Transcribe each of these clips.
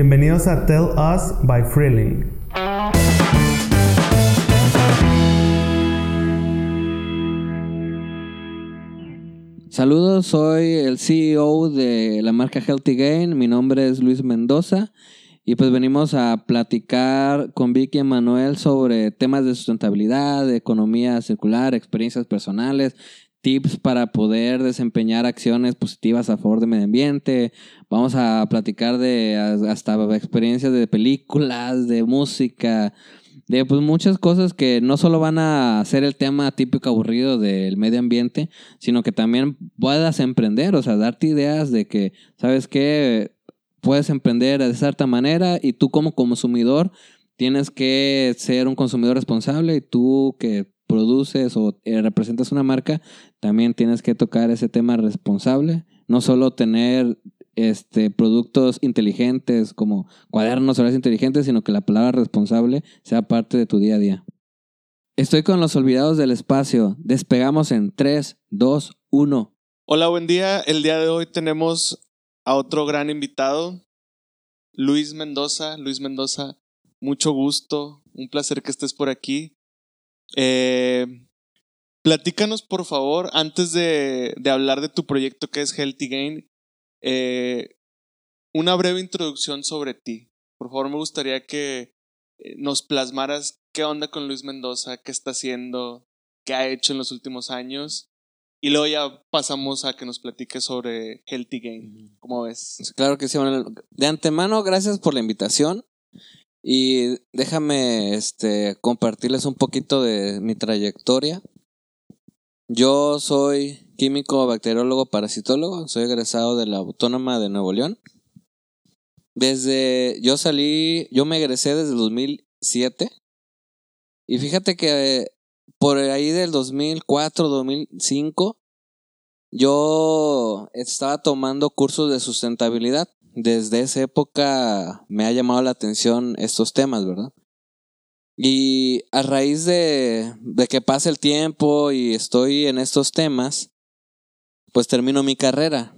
Bienvenidos a Tell Us by Freeling. Saludos, soy el CEO de la marca Healthy Gain. Mi nombre es Luis Mendoza y pues venimos a platicar con Vicky y Manuel sobre temas de sustentabilidad, de economía circular, experiencias personales, tips para poder desempeñar acciones positivas a favor del medio ambiente. Vamos a platicar de hasta experiencias de películas, de música, de pues muchas cosas que no solo van a ser el tema típico aburrido del medio ambiente, sino que también puedas emprender, o sea, darte ideas de que, ¿sabes qué? Puedes emprender de cierta manera y tú como consumidor tienes que ser un consumidor responsable y tú que produces o eh, representas una marca, también tienes que tocar ese tema responsable, no solo tener este, productos inteligentes como cuadernos horarios inteligentes, sino que la palabra responsable sea parte de tu día a día. Estoy con los olvidados del espacio. Despegamos en 3, 2, 1. Hola, buen día. El día de hoy tenemos a otro gran invitado, Luis Mendoza. Luis Mendoza, mucho gusto, un placer que estés por aquí. Eh, platícanos, por favor, antes de, de hablar de tu proyecto que es Healthy Gain, eh, una breve introducción sobre ti. Por favor, me gustaría que eh, nos plasmaras qué onda con Luis Mendoza, qué está haciendo, qué ha hecho en los últimos años. Y luego ya pasamos a que nos platiques sobre Healthy Game. ¿Cómo ves? Claro que sí. de antemano, gracias por la invitación. Y déjame este, compartirles un poquito de mi trayectoria. Yo soy químico, bacteriólogo, parasitólogo. Soy egresado de la Autónoma de Nuevo León. Desde, yo salí, yo me egresé desde el 2007. Y fíjate que por ahí del 2004, 2005, yo estaba tomando cursos de sustentabilidad. Desde esa época me ha llamado la atención estos temas, ¿verdad? Y a raíz de, de que pasa el tiempo y estoy en estos temas, pues termino mi carrera.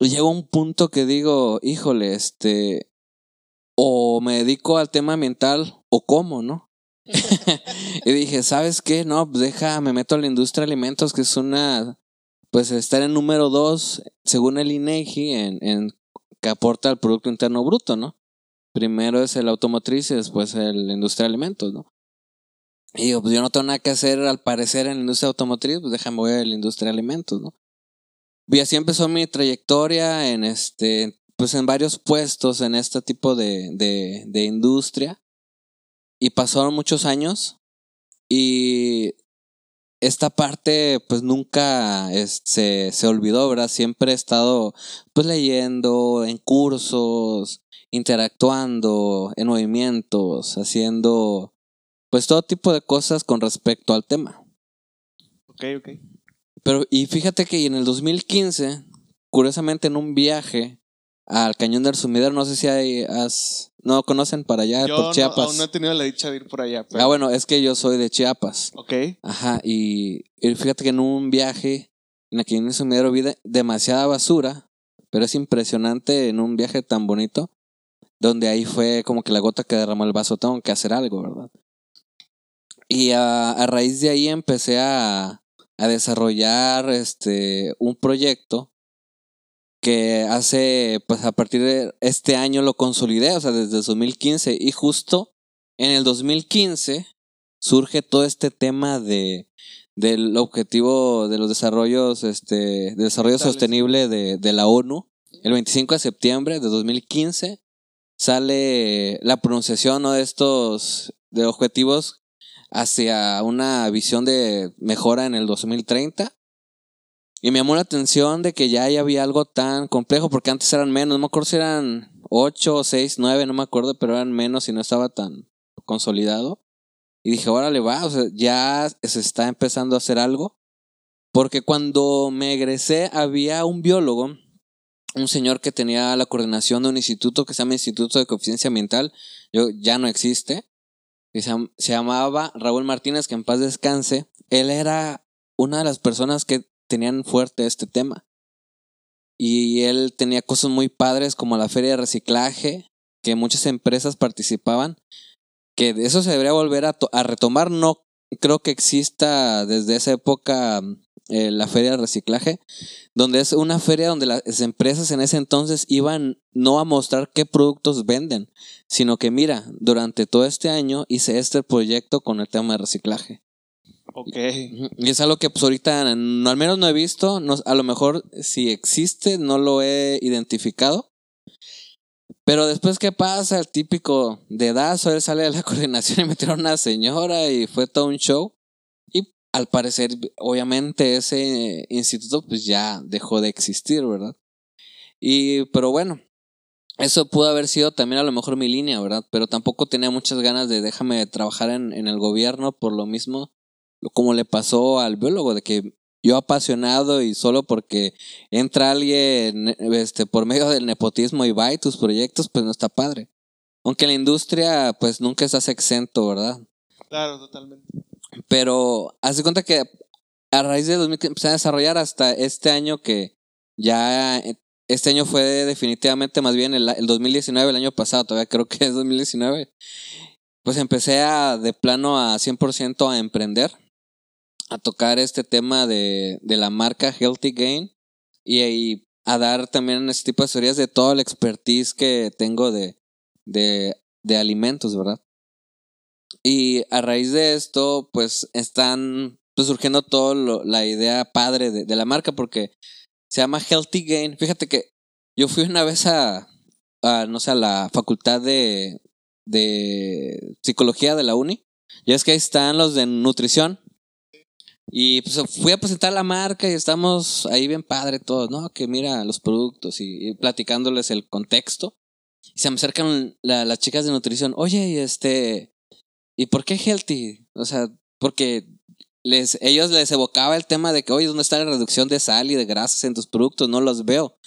Y llega un punto que digo, híjole, este, o me dedico al tema ambiental o cómo, ¿no? y dije, ¿sabes qué? No, pues deja, me meto a la industria de alimentos, que es una, pues estar en número dos, según el INEGI, en, en que aporta al Producto Interno Bruto, ¿no? Primero es el automotriz y después el industria de alimentos, ¿no? Y digo, pues yo no tengo nada que hacer al parecer en la industria automotriz, pues déjame voy a la industria de alimentos, ¿no? Y así empezó mi trayectoria en este, pues en varios puestos en este tipo de, de industria. Y pasaron muchos años y esta parte pues nunca se, se olvidó, ¿verdad? Siempre he estado pues leyendo en cursos, interactuando en movimientos, haciendo pues todo tipo de cosas con respecto al tema. Ok, ok. Pero, y fíjate que en el 2015, curiosamente en un viaje al Cañón del Sumidero, no sé si hay, has, no conocen para allá, por Chiapas. No, aún no he tenido la dicha de ir por allá. Ah, bueno, es que yo soy de Chiapas. Ok. Ajá, y, fíjate que en un viaje en el Cañón del Sumidero vi demasiada basura, pero es impresionante en un viaje tan bonito, donde ahí fue como que la gota que derramó el vaso, tengo que hacer algo, ¿verdad? Y a raíz de ahí empecé a, a desarrollar este un proyecto que hace pues a partir de este año lo consolidé, o sea, desde 2015 y justo en el 2015 surge todo este tema de del objetivo de los desarrollos este desarrollo sostenible de, de la ONU. El 25 de septiembre de 2015 sale la pronunciación de estos de objetivos hacia una visión de mejora en el 2030. Y me llamó la atención de que ya había algo tan complejo, porque antes eran menos, no me acuerdo si eran 8, 6, 9, no me acuerdo, pero eran menos y no estaba tan consolidado. Y dije, órale, va, o sea, ya se está empezando a hacer algo. Porque cuando me egresé había un biólogo, un señor que tenía la coordinación de un instituto que se llama Instituto de Coeficiencia Ambiental, yo, ya no existe que se, llamaba Raúl Martínez, que en paz descanse, él era una de las personas que tenían fuerte este tema. Y él tenía cosas muy padres como la feria de reciclaje, que muchas empresas participaban, que eso se debería volver a, to- a retomar. No creo que exista desde esa época eh, la feria de reciclaje, donde es una feria donde las empresas en ese entonces iban no a mostrar qué productos venden, sino que mira, durante todo este año hice este proyecto con el tema de reciclaje. Ok. Y es algo que pues ahorita no, al menos no he visto, no, a lo mejor si existe no lo he identificado. Pero después, ¿qué pasa? El típico dedazo, él sale de la coordinación y metieron a una señora y fue todo un show. Y al parecer, obviamente, ese instituto pues ya dejó de existir, ¿verdad? Y, pero bueno, eso pudo haber sido también a lo mejor mi línea, ¿verdad? Pero tampoco tenía muchas ganas de déjame trabajar en el gobierno por lo mismo, como le pasó al biólogo, de que yo apasionado y solo porque entra alguien este, por medio del nepotismo y va y tus proyectos, pues no está padre. Aunque la industria, pues nunca estás exento, ¿verdad? Claro, totalmente. Pero haz de cuenta que a raíz de 2000 que empecé a desarrollar hasta este año que ya este año fue definitivamente más bien el, el 2019, el año pasado, todavía creo que es 2019. Pues empecé a de plano a 100% a emprender, a tocar este tema de, de la marca Healthy Gain y, y a dar también este tipo de teorías de toda la expertise que tengo de, de, de alimentos, ¿verdad? Y a raíz de esto, pues están pues, surgiendo toda la idea padre de, de, la marca porque se llama Healthy Gain. Fíjate que yo fui una vez a, a no sé, a la facultad de, de psicología de la uni. Y es que ahí están los de nutrición. Y pues fui a presentar la marca y estamos ahí bien padre todos, ¿no? Que mira los productos y, platicándoles el contexto. Y se me acercan la, las chicas de nutrición. Oye, y este, ¿Y por qué healthy? O sea, porque les, ellos les evocaba el tema de que, oye, ¿dónde está la reducción de sal y de grasas en tus productos? No los veo.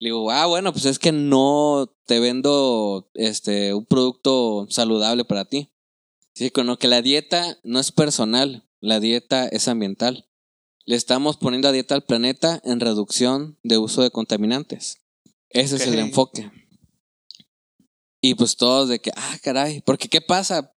Le digo, ah, bueno, pues es que no te vendo este, un producto saludable para ti. Sí, con lo que la dieta no es personal, la dieta es ambiental. Le estamos poniendo a dieta al planeta en reducción de uso de contaminantes. Ese okay. es el enfoque. Y pues todos de que, ah, caray, porque ¿qué pasa?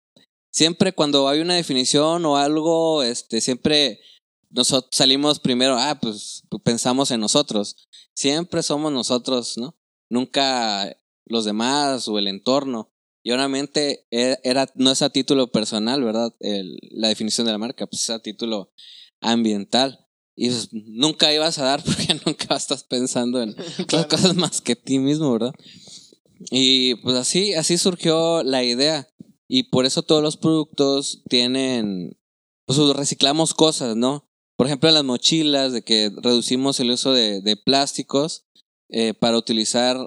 siempre cuando hay una definición o algo, este, siempre nosotros salimos primero, ah, pues pensamos en nosotros. Siempre somos nosotros, ¿no? Nunca los demás o el entorno. Y obviamente era, no es a título personal, ¿verdad? El, la definición de la marca, pues es a título ambiental. Y pues, nunca ibas a dar porque nunca estás pensando en claro. cosas más que ti mismo, ¿verdad? Y pues así, así surgió la idea. Y por eso todos los productos tienen, pues reciclamos cosas, ¿no? Por ejemplo, las mochilas, de que reducimos el uso de, de plásticos eh, para utilizar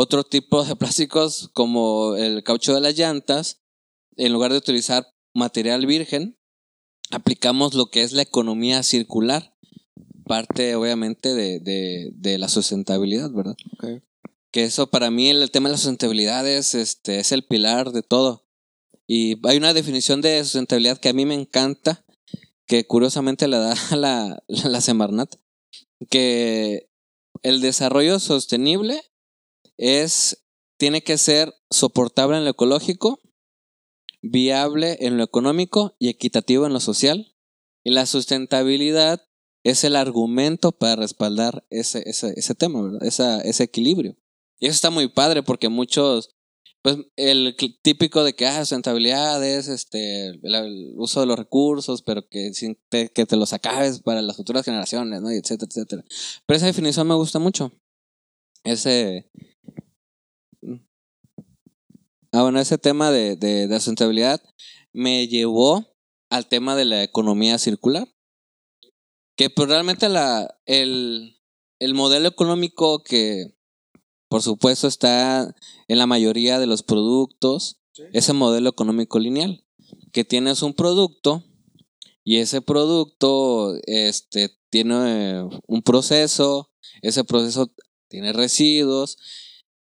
otro tipo de plásticos como el caucho de las llantas. En lugar de utilizar material virgen, aplicamos lo que es la economía circular. Parte, obviamente, de, de, de la sustentabilidad, ¿verdad? Okay. Que eso para mí, el tema de la sustentabilidad es, este, es el pilar de todo. Y hay una definición de sustentabilidad que a mí me encanta, que curiosamente la da la, la Semarnat, que el desarrollo sostenible es, tiene que ser soportable en lo ecológico, viable en lo económico y equitativo en lo social. Y la sustentabilidad es el argumento para respaldar ese, ese, ese tema, ¿verdad? Esa, ese equilibrio. Y eso está muy padre porque muchos pues el típico de que ah, sustentabilidad es este el, uso de los recursos, pero que, sin te, que te los acabes para las futuras generaciones, ¿no? Etcétera, etcétera. Pero esa definición me gusta mucho. Ese. Ah, bueno, ese tema de, de, de sustentabilidad me llevó al tema de la economía circular. Que pues realmente la, el, el modelo económico que por supuesto está en la mayoría de los productos sí. ese modelo económico lineal, que tienes un producto y ese producto este, tiene un proceso, ese proceso tiene residuos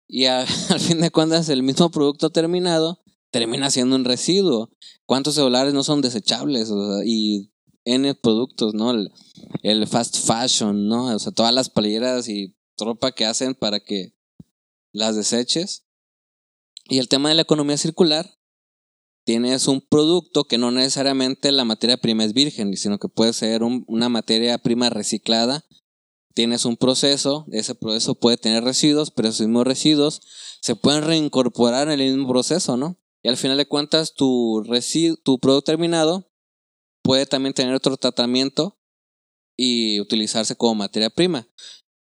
y al fin de cuentas el mismo producto terminado termina siendo un residuo. ¿Cuántos celulares no son desechables? O sea, y N productos, ¿no? El, fast fashion, ¿no? O sea, todas las playeras y ropa que hacen para que las deseches. Y el tema de la economía circular, tienes un producto que no necesariamente la materia prima es virgen, sino que puede ser un- una materia prima reciclada. Tienes un proceso, ese proceso puede tener residuos, pero esos mismos residuos se pueden reincorporar en el mismo proceso, ¿no? Y al final de cuentas, tu, tu producto terminado puede también tener otro tratamiento y utilizarse como materia prima.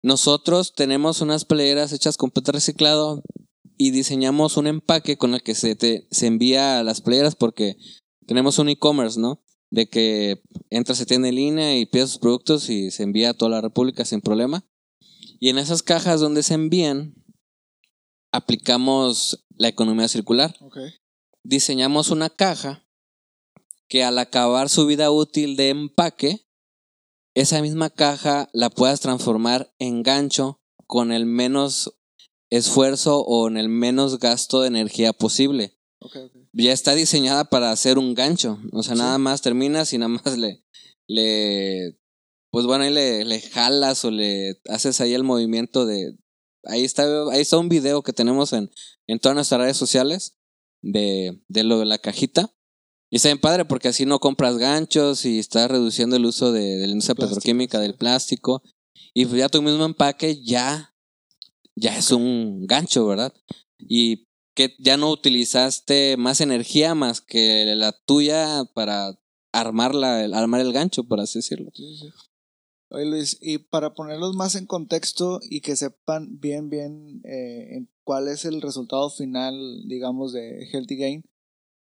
Nosotros tenemos unas playeras hechas con PET reciclado y diseñamos un empaque con el que se, te, se envía a las playeras porque tenemos un e-commerce, ¿no? De que entras a tienda en línea y pides sus productos y se envía a toda la República sin problema. Y en esas cajas donde se envían, aplicamos la economía circular Ok. diseñamos una caja que al acabar su vida útil de empaque, esa misma caja la puedas transformar en gancho con el menos esfuerzo o en el menos gasto de energía posible. Ok, ok. Ya está diseñada para hacer un gancho. O sea, Sí. nada más terminas y nada más le, le pues bueno, ahí le, le jalas o le haces ahí el movimiento de... Ahí está, ahí está un video que tenemos en, en todas nuestras redes sociales de, de lo de la cajita. Y está bien padre porque así no compras ganchos y estás reduciendo el uso de, de la industria Plástico, petroquímica, sí. del plástico. Y pues ya tu mismo empaque ya, ya es un gancho, ¿verdad? Y que ya no utilizaste más energía más que la tuya para armar, la, el- armar el gancho, por así decirlo. Sí. Oye Luis, y para ponerlos más en contexto y que sepan bien, bien eh, cuál es el resultado final, digamos, de Healthy Gain,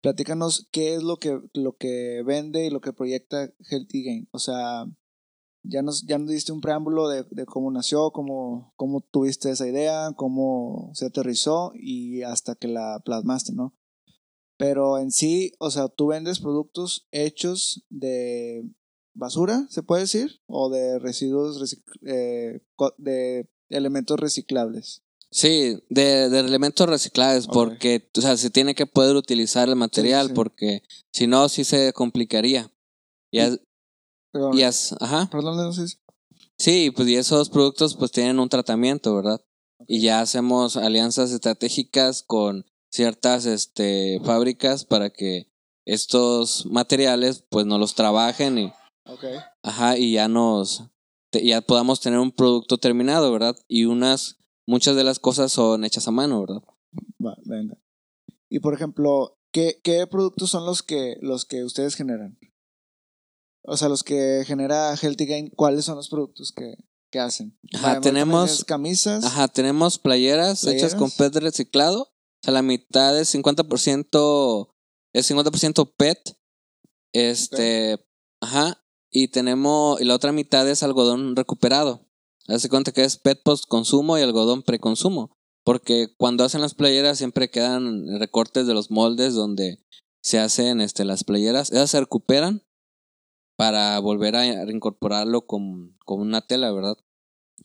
platícanos qué es lo que, lo que vende y lo que proyecta Healthy Gain. O sea, ya nos, ya nos diste un preámbulo de, de cómo nació, cómo, cómo tuviste esa idea, cómo se aterrizó y hasta que la plasmaste, ¿no? Pero en sí, o sea, tú vendes productos hechos de basura, se puede decir, o de residuos eh, de elementos reciclables. Sí, de, de elementos reciclables, Ok. porque o sea, se tiene que poder utilizar el material, sí. porque si no, sí se complicaría. Y, as- Perdón, y as- ajá. perdón, no sé si- Sí, pues y esos productos pues tienen un tratamiento, ¿verdad? Y ya hacemos alianzas estratégicas con ciertas este, fábricas para que estos materiales pues nos los trabajen y, Ok. ajá, y ya nos te- ya podamos tener un producto terminado, ¿verdad? Y unas muchas de las cosas son hechas a mano, ¿verdad? Va, venga. Y por ejemplo, ¿qué, qué productos son los que, los que ustedes generan? O sea, los que genera Healthy Gain, ¿cuáles son los productos que, que hacen? Ajá, tenemos- ¿tienes camisas. Ajá, tenemos playeras, hechas con. PET reciclado. O sea, la mitad es 50%, es 50% PET. Este, ajá. Y tenemos, y la otra mitad es algodón recuperado. Hace cuenta que es PET post consumo y algodón preconsumo. Porque cuando hacen las playeras siempre quedan recortes de los moldes donde se hacen este, las playeras. Esas se recuperan para volver a reincorporarlo con, con una tela, ¿verdad?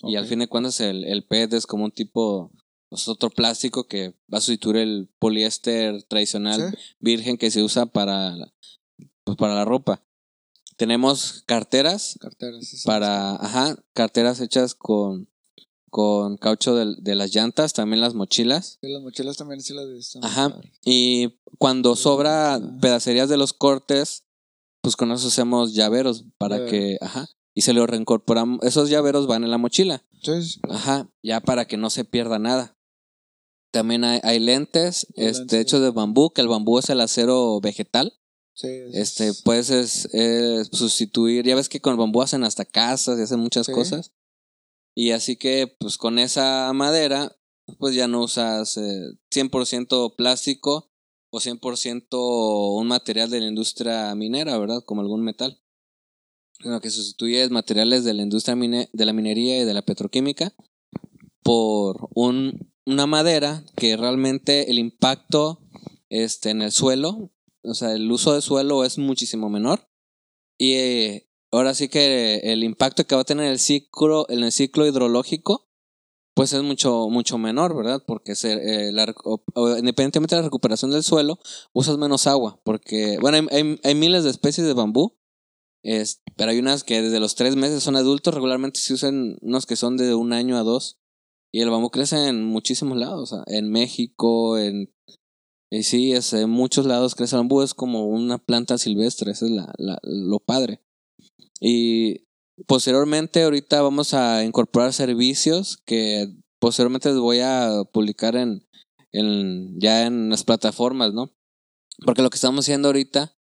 Y al fin de cuentas el, el PET es como un tipo, pues otro plástico que va a sustituir el poliéster tradicional Sí. virgen que se usa para, la- pues para la ropa. Tenemos carteras Carteras. para, ajá, carteras hechas con, con caucho del- de, las llantas, también las mochilas. Sí, las mochilas también sí las visto. Ajá. Y cuando sobra pedacerías de los cortes, pues con eso hacemos llaveros para que, ajá, y se lo reincorporamos. Esos llaveros van en la mochila. Sí, sí. Ajá, ya para que no se pierda nada. También hay, hay lentes, este, lentes. hechos de bambú, que el bambú es el acero vegetal. Sí, es- Este, puedes es- es sustituir, ya ves que con el bambú hacen hasta casas y hacen muchas Sí. cosas. Y así que, pues con esa madera, pues ya no usas eh, 100% plástico o 100% un material de la industria minera, ¿verdad? Como algún metal. Sino que sustituyes materiales de la industria de la minería y de la petroquímica por un, una madera que realmente el impacto este, en el suelo, o sea, el uso de suelo es muchísimo menor. Y eh, ahora sí que el impacto que va a tener el ciclo, en el ciclo hidrológico, pues es mucho, mucho menor, ¿verdad? Porque se, eh, o- independientemente de la recuperación del suelo, usas menos agua. Porque, bueno, hay, miles de especies de bambú, pero hay unas que desde los tres meses son adultos, regularmente se usan unos que son de un año a dos. Y el bambú crece en muchísimos lados, en México, en... Y sí, es, en muchos lados crece el bambú, es como una planta silvestre, eso es la, la- lo padre. Y posteriormente ahorita vamos a incorporar servicios que posteriormente les voy a publicar en, en ya en las plataformas, ¿no? Porque lo que estamos haciendo ahorita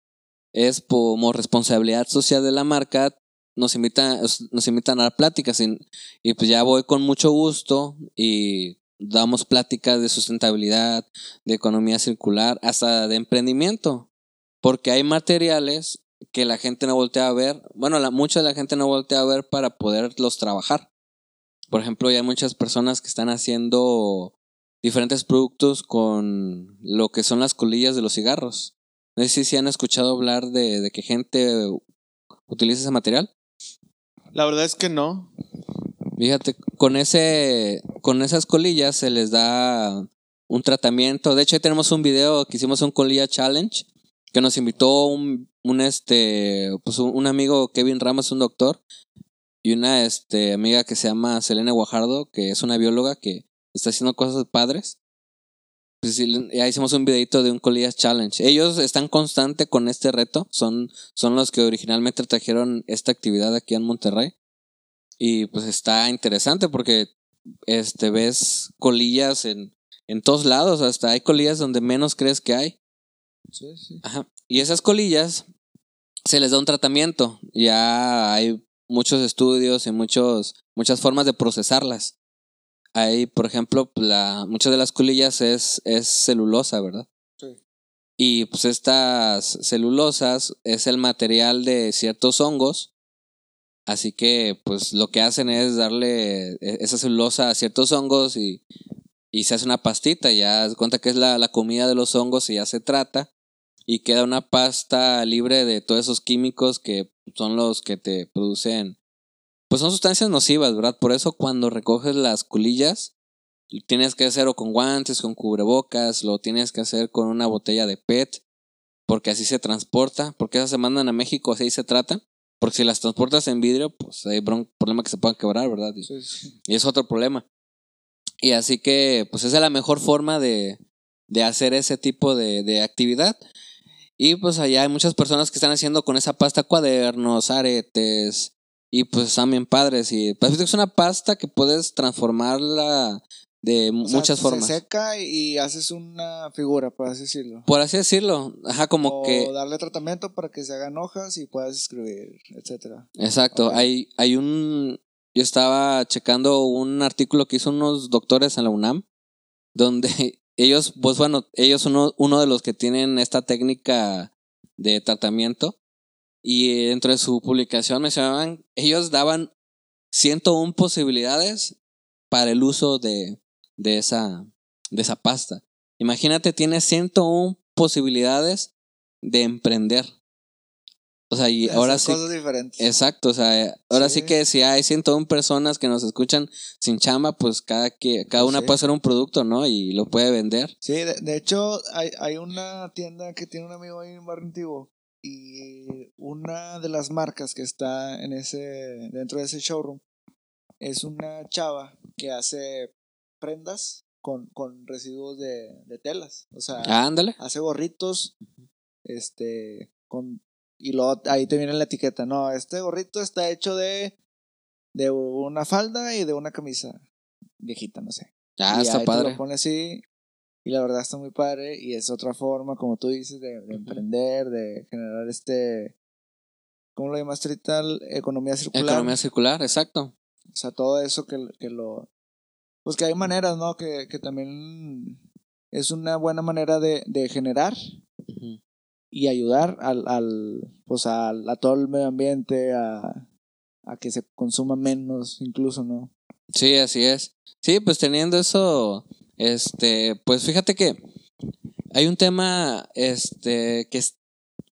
es como responsabilidad social de la marca, nos invita, nos invitan a dar pláticas y, y pues ya voy con mucho gusto y damos pláticas de sustentabilidad, de economía circular, hasta de emprendimiento, porque hay materiales que la gente no voltea a ver, bueno, la, mucha de la gente no voltea a ver para poderlos trabajar. Por ejemplo, ya hay muchas personas que están haciendo diferentes productos con lo que son las colillas de los cigarros. No sé si, han escuchado hablar de, de que gente utiliza ese material. La verdad es que no. Fíjate, con ese, con esas colillas se les da un tratamiento. De hecho, ahí tenemos un video que hicimos un colilla challenge que nos invitó un, este, pues un, amigo Kevin Ramos, un doctor, y una este amiga que se llama Selena Guajardo, que es una bióloga que está haciendo cosas padres. Pues ya hicimos un videito de un colillas challenge. Ellos están constante con este reto, son, son los que originalmente trajeron esta actividad aquí en Monterrey. Y pues está interesante porque este ves colillas en, en todos lados, hasta hay colillas donde menos crees que hay. Sí, sí. Ajá. Y esas colillas se les da un tratamiento. Ya hay muchos estudios y muchos, muchas formas de procesarlas. Hay, por ejemplo, la, muchas de las colillas es, es celulosa, ¿verdad? Sí. Y pues estas celulosas es el material de ciertos hongos. Así que pues lo que hacen es darle e- esa celulosa a ciertos hongos y, y se hace una pastita. Ya se cuenta que es la, la comida de los hongos y ya se trata. Y queda una pasta libre de todos esos químicos que son los que te producen. Pues son sustancias nocivas, ¿verdad? Por eso cuando recoges las colillas, tienes que hacerlo con guantes, con cubrebocas, lo tienes que hacer con una botella de PET, porque así se transporta, porque esas se mandan a México, así se tratan. Porque si las transportas en vidrio, pues hay bron- problema que se puedan quebrar, ¿verdad? Y, Sí, sí. y es otro problema. Y así que, pues esa es la mejor forma de, de hacer ese tipo de, de actividad. Y pues allá hay muchas personas que están haciendo con esa pasta cuadernos, aretes, y pues están bien padres. Y pues es una pasta que puedes transformarla de O sea, muchas formas. Se seca y haces una figura, por así decirlo. Por así decirlo. Ajá, como o que... darle tratamiento para que se hagan hojas y puedas escribir, etcétera. Exacto, hay, hay un... Yo estaba checando un artículo que hizo unos doctores en la UNAM, donde ellos, pues bueno, ellos son uno, uno de los que tienen esta técnica de tratamiento, y dentro de su publicación mencionaban, ellos daban 101 posibilidades para el uso de, de, esa, de esa pasta. Imagínate, tienes 101 posibilidades de emprender. O sea, y ahora sí. Cosas diferentes. Exacto, o sea, ahora sí, Sí. que si hay 101 personas que nos escuchan sin chamba, pues cada, que, cada una Sí. puede hacer un producto, ¿no? Y lo puede vender. Sí, de, de hecho, hay, hay una tienda que tiene un amigo ahí en Barrio Antiguo. Y una de las marcas que está en ese, dentro de ese showroom es una chava que hace prendas con, con residuos de, de telas. O sea, Ah, ándale. hace gorritos, este, con, y luego ahí te viene la etiqueta, no, este gorrito está hecho de, de una falda y de una camisa viejita, no sé. Ah, y está ahí te padre. lo pone así, y la verdad está muy padre, y es otra forma, como tú dices, de, de emprender, de generar este, ¿cómo lo llamaste ahorita? Economía circular. Economía circular, exacto. O sea, todo eso que, que lo... Pues que hay maneras, ¿no? Que, que también es una buena manera de, de generar Ujú. Y ayudar al, al pues al- a todo el medio ambiente, a, a que se consuma menos incluso, ¿no? Sí, así es. Sí, pues teniendo eso, este, pues fíjate que hay un tema, este, que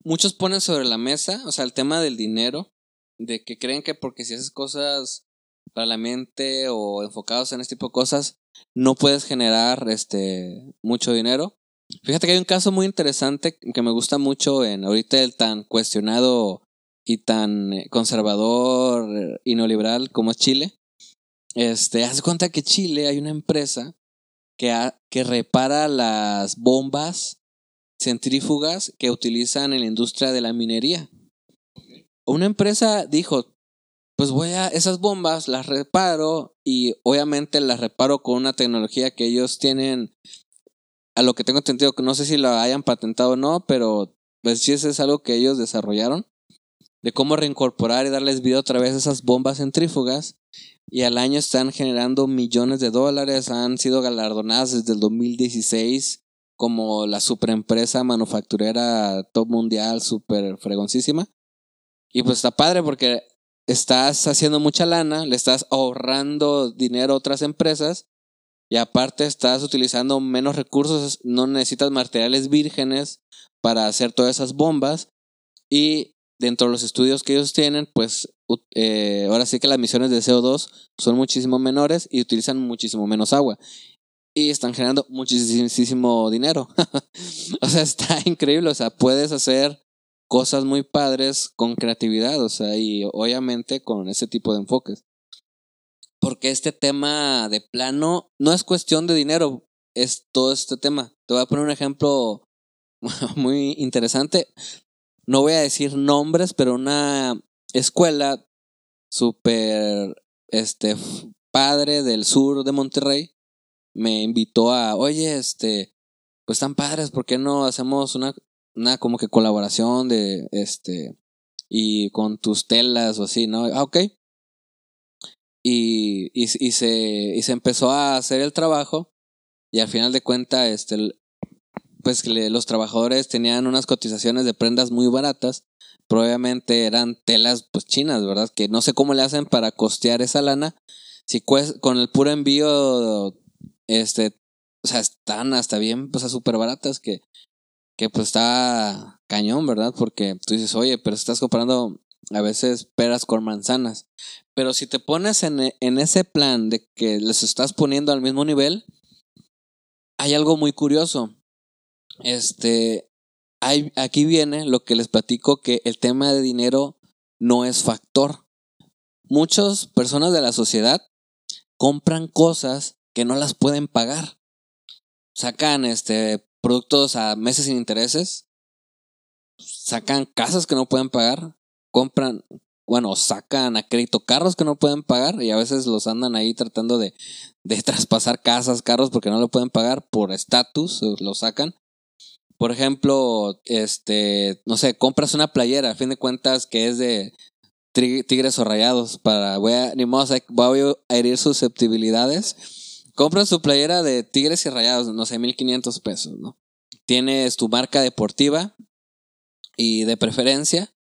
muchos ponen sobre la mesa, o sea, el tema del dinero, de que creen que porque si haces cosas para la mente o enfocados en este tipo de cosas, no puedes generar, este, mucho dinero. Fíjate que hay un caso muy interesante que me gusta mucho en ahorita el tan cuestionado y tan eh, conservador y neoliberal como es Chile este, haz cuenta que Chile hay una empresa que, que repara las bombas centrífugas que utilizan en la industria de la minería. Una empresa dijo, pues voy a esas bombas, las reparo y obviamente las reparo con una tecnología que ellos tienen, a lo que tengo entendido, que no sé si lo hayan patentado o no, pero pues sí, eso es algo que ellos desarrollaron, de cómo reincorporar y darles vida otra vez a esas bombas centrífugas. Y al año están generando millones de dólares, han sido galardonadas desde el 2016 como la superempresa manufacturera top mundial, super fregoncísima. Y pues está padre porque estás haciendo mucha lana, le estás ahorrando dinero a otras empresas y aparte estás utilizando menos recursos, no necesitas materiales vírgenes para hacer todas esas bombas y dentro de los estudios que ellos tienen, pues eh, ahora sí que las emisiones de CO2 son muchísimo menores y utilizan muchísimo menos agua y están generando muchísimo dinero. o sea, está increíble, o sea, puedes hacer cosas muy padres con creatividad, o sea, y obviamente con ese tipo de enfoques. Porque este tema de plano no es cuestión de dinero, es todo este tema. Te voy a poner un ejemplo muy interesante. No voy a decir nombres, pero una escuela súper este padre del sur de Monterrey me invitó a, oye, este, pues están padres, ¿por qué no hacemos una, una como que colaboración de, este, y con tus telas o así, ¿no? Ah, ok. Y, y, y se, y se empezó a hacer el trabajo y al final de cuentas, este, pues le- los trabajadores tenían unas cotizaciones de prendas muy baratas, probablemente eran telas pues chinas, ¿verdad? Que no sé cómo le hacen para costear esa lana. Si con el puro envío, este, o sea, están hasta bien, pues, súper baratas que, que pues está cañón, ¿verdad? Porque tú dices, oye, pero estás comprando a veces peras con manzanas. Pero si te pones en, e- en ese plan de que les estás poniendo al mismo nivel, hay algo muy curioso. Este, hay, aquí viene lo que les platico, que el tema de dinero no es factor. Muchas personas de la sociedad compran cosas que no las pueden pagar. Sacan este productos a meses sin intereses, sacan casas que no pueden pagar, compran, bueno, sacan a crédito carros que no pueden pagar y a veces los andan ahí tratando de, de traspasar casas, carros porque no lo pueden pagar por estatus, lo sacan. Por ejemplo, este, no sé, compras una playera, a fin de cuentas, que es de tigres o rayados, para, voy a, ni modo, voy a herir susceptibilidades. Compras tu playera de tigres y rayados, no sé, 1500 pesos, ¿no? Tienes tu marca deportiva y de preferencia,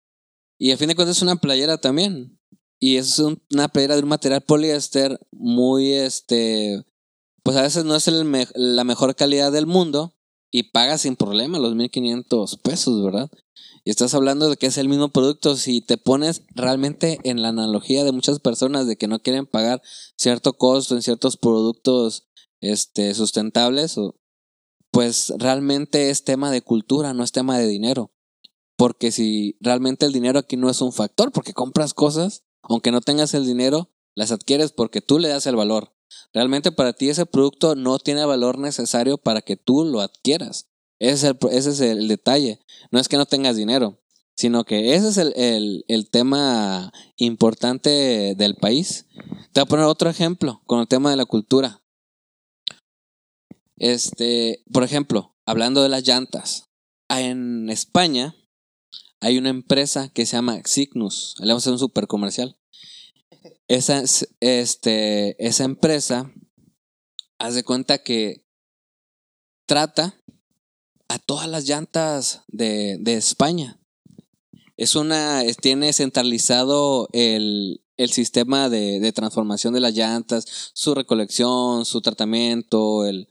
y a fin de cuentas es una playera también. Y es un- una playera de un material poliéster muy, este, pues a veces no es el la mejor calidad del mundo, y pagas sin problema los 1500 pesos, ¿verdad? Y estás hablando de que es el mismo producto. Si te pones realmente en la analogía de muchas personas de que no quieren pagar cierto costo en ciertos productos este, sustentables, pues realmente es tema de cultura, no es tema de dinero. Porque si realmente el dinero aquí no es un factor, porque compras cosas, aunque no tengas el dinero, las adquieres porque tú le das el valor. Realmente para ti ese producto no tiene valor necesario para que tú lo adquieras. Ese es el, ese es el detalle. No es que no tengas dinero, sino que ese es el, el- el tema importante del país. Te voy a poner otro ejemplo con el tema de la cultura. Este, por ejemplo, hablando de las llantas. En España hay una empresa que se llama Cygnus. Le vamos a hacer un super comercial. Esa, es- este, esa empresa, haz de cuenta que trata a todas las llantas de, de España. Es una, tiene centralizado el, el sistema de, de transformación de las llantas, su recolección, su tratamiento, el,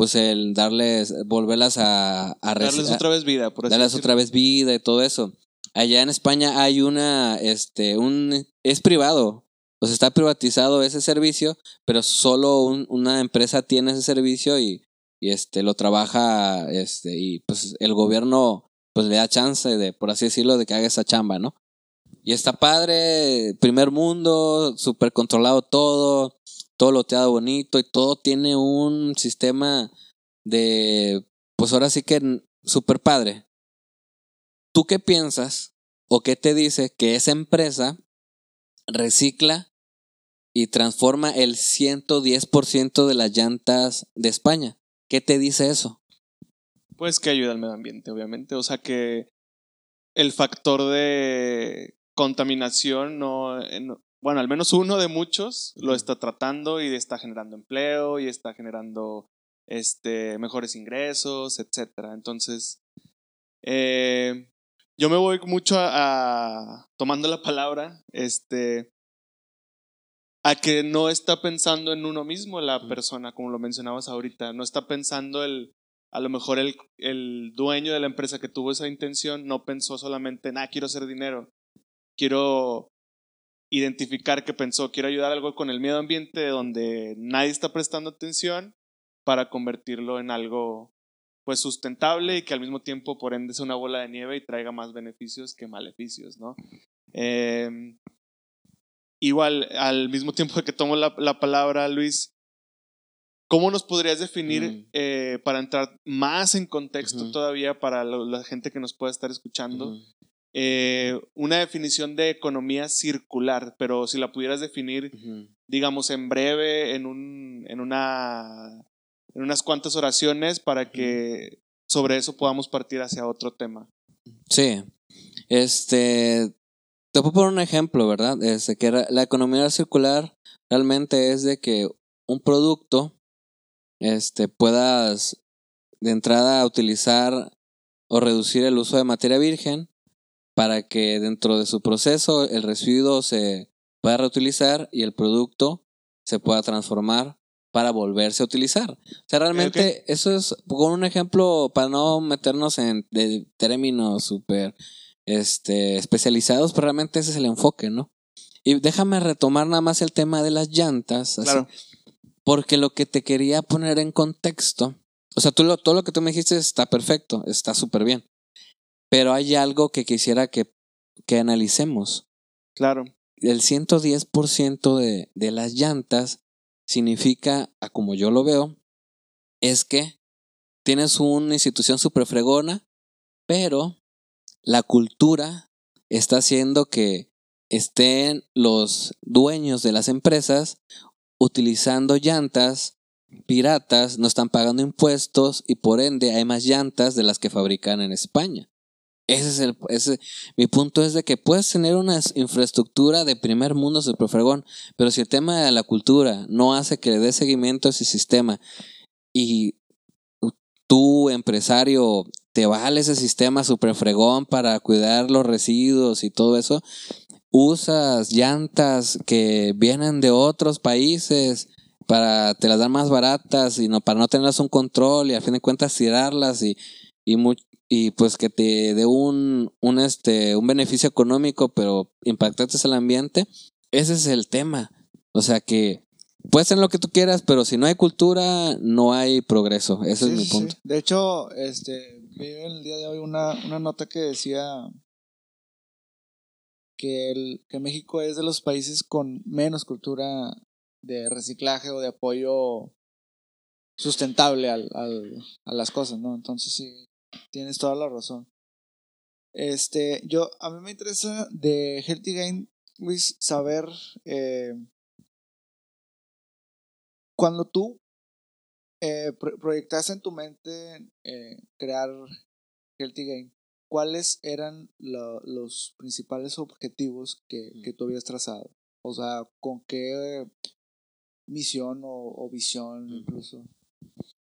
pues el darles, volverlas a, a Darles otra vez vida, por así darles otra vez vida y todo eso. Allá en España hay una, este, un, es privado, o sea, está privatizado ese servicio, pero solo un- una empresa tiene ese servicio y, y este, lo trabaja, este, y pues el gobierno, pues le da chance de, por así decirlo, de que haga esa chamba, ¿no? Y está padre, primer mundo, súper controlado todo, todo loteado bonito y todo tiene un sistema de, pues ahora sí que super padre. ¿Tú qué piensas o qué te dice que esa empresa recicla y transforma el 110% de las llantas de España? ¿Qué te dice eso? Pues que ayuda al medio ambiente, obviamente. O sea que el factor de contaminación no, eh, no- bueno, al menos uno de muchos lo está tratando y está generando empleo y está generando este, mejores ingresos, etcétera. Entonces, eh, yo me voy mucho a, a- tomando la palabra, este, a que no está pensando en uno mismo la persona, como lo mencionabas ahorita, no está pensando el, a lo mejor el, el dueño de la empresa que tuvo esa intención no pensó solamente en, ah, quiero hacer dinero, quiero identificar que pensó, quiero ayudar algo con el medio ambiente donde nadie está prestando atención para convertirlo en algo pues sustentable y que al mismo tiempo por ende sea una bola de nieve y traiga más beneficios que maleficios, ¿no? Eh, igual, al mismo tiempo que tomo la, la palabra, Luis, ¿cómo nos podrías definir Mm. eh, para entrar más en contexto todavía para lo- la gente que nos pueda estar escuchando? Eh, una definición de economía circular, pero si la pudieras definir, digamos, en breve, en, un, en, una, en unas cuantas oraciones para que sobre eso podamos partir hacia otro tema. Sí. Este. Te puedo poner un ejemplo, ¿verdad? Este, que la economía circular realmente es de que un producto este, puedas de entrada utilizar o reducir el uso de materia virgen para que dentro de su proceso el residuo se pueda reutilizar y el producto se pueda transformar para volverse a utilizar. O sea, realmente eso es con un ejemplo para no meternos en de términos súper este, especializados, pero realmente ese es el enfoque, ¿no? Y déjame retomar nada más el tema de las llantas, así, Claro. porque lo que te quería poner en contexto, o sea, tú lo, todo lo que tú me dijiste está perfecto, está súper bien, pero hay algo que quisiera que, que analicemos. Claro. El 110% de, de las llantas significa, a como yo lo veo, es que tienes una institución súper fregona, pero la cultura está haciendo que estén los dueños de las empresas utilizando llantas piratas, no están pagando impuestos y por ende hay más llantas de las que fabrican en España. Ese es el, ese, mi punto es de que puedes tener una infraestructura de primer mundo super fregón, pero si el tema de la cultura no hace que le dé seguimiento a ese sistema y tú, empresario, te vale ese sistema super fregón para cuidar los residuos y todo eso, usas llantas que vienen de otros países para te las dan más baratas y no para no tenerlas un control y al fin de cuentas tirarlas y y, y pues que te dé un, un este un beneficio económico pero impactante al ambiente ese es el tema o sea que puedes hacer lo que tú quieras pero si no hay cultura no hay progreso ese Sí, es mi punto sí. De hecho, este, vi el día de hoy una, una nota que decía que, el, que México es de los países con menos cultura de reciclaje o de apoyo sustentable al, al- a las cosas, ¿no? Entonces sí, tienes toda la razón. Este, yo, a mí me interesa de Healthy Gain, Luis, saber eh, cuando tú eh, pro- proyectaste en tu mente eh, crear Healthy Game, ¿cuáles eran lo- los principales objetivos que, que tú habías trazado? O sea, ¿con qué misión o, o visión incluso?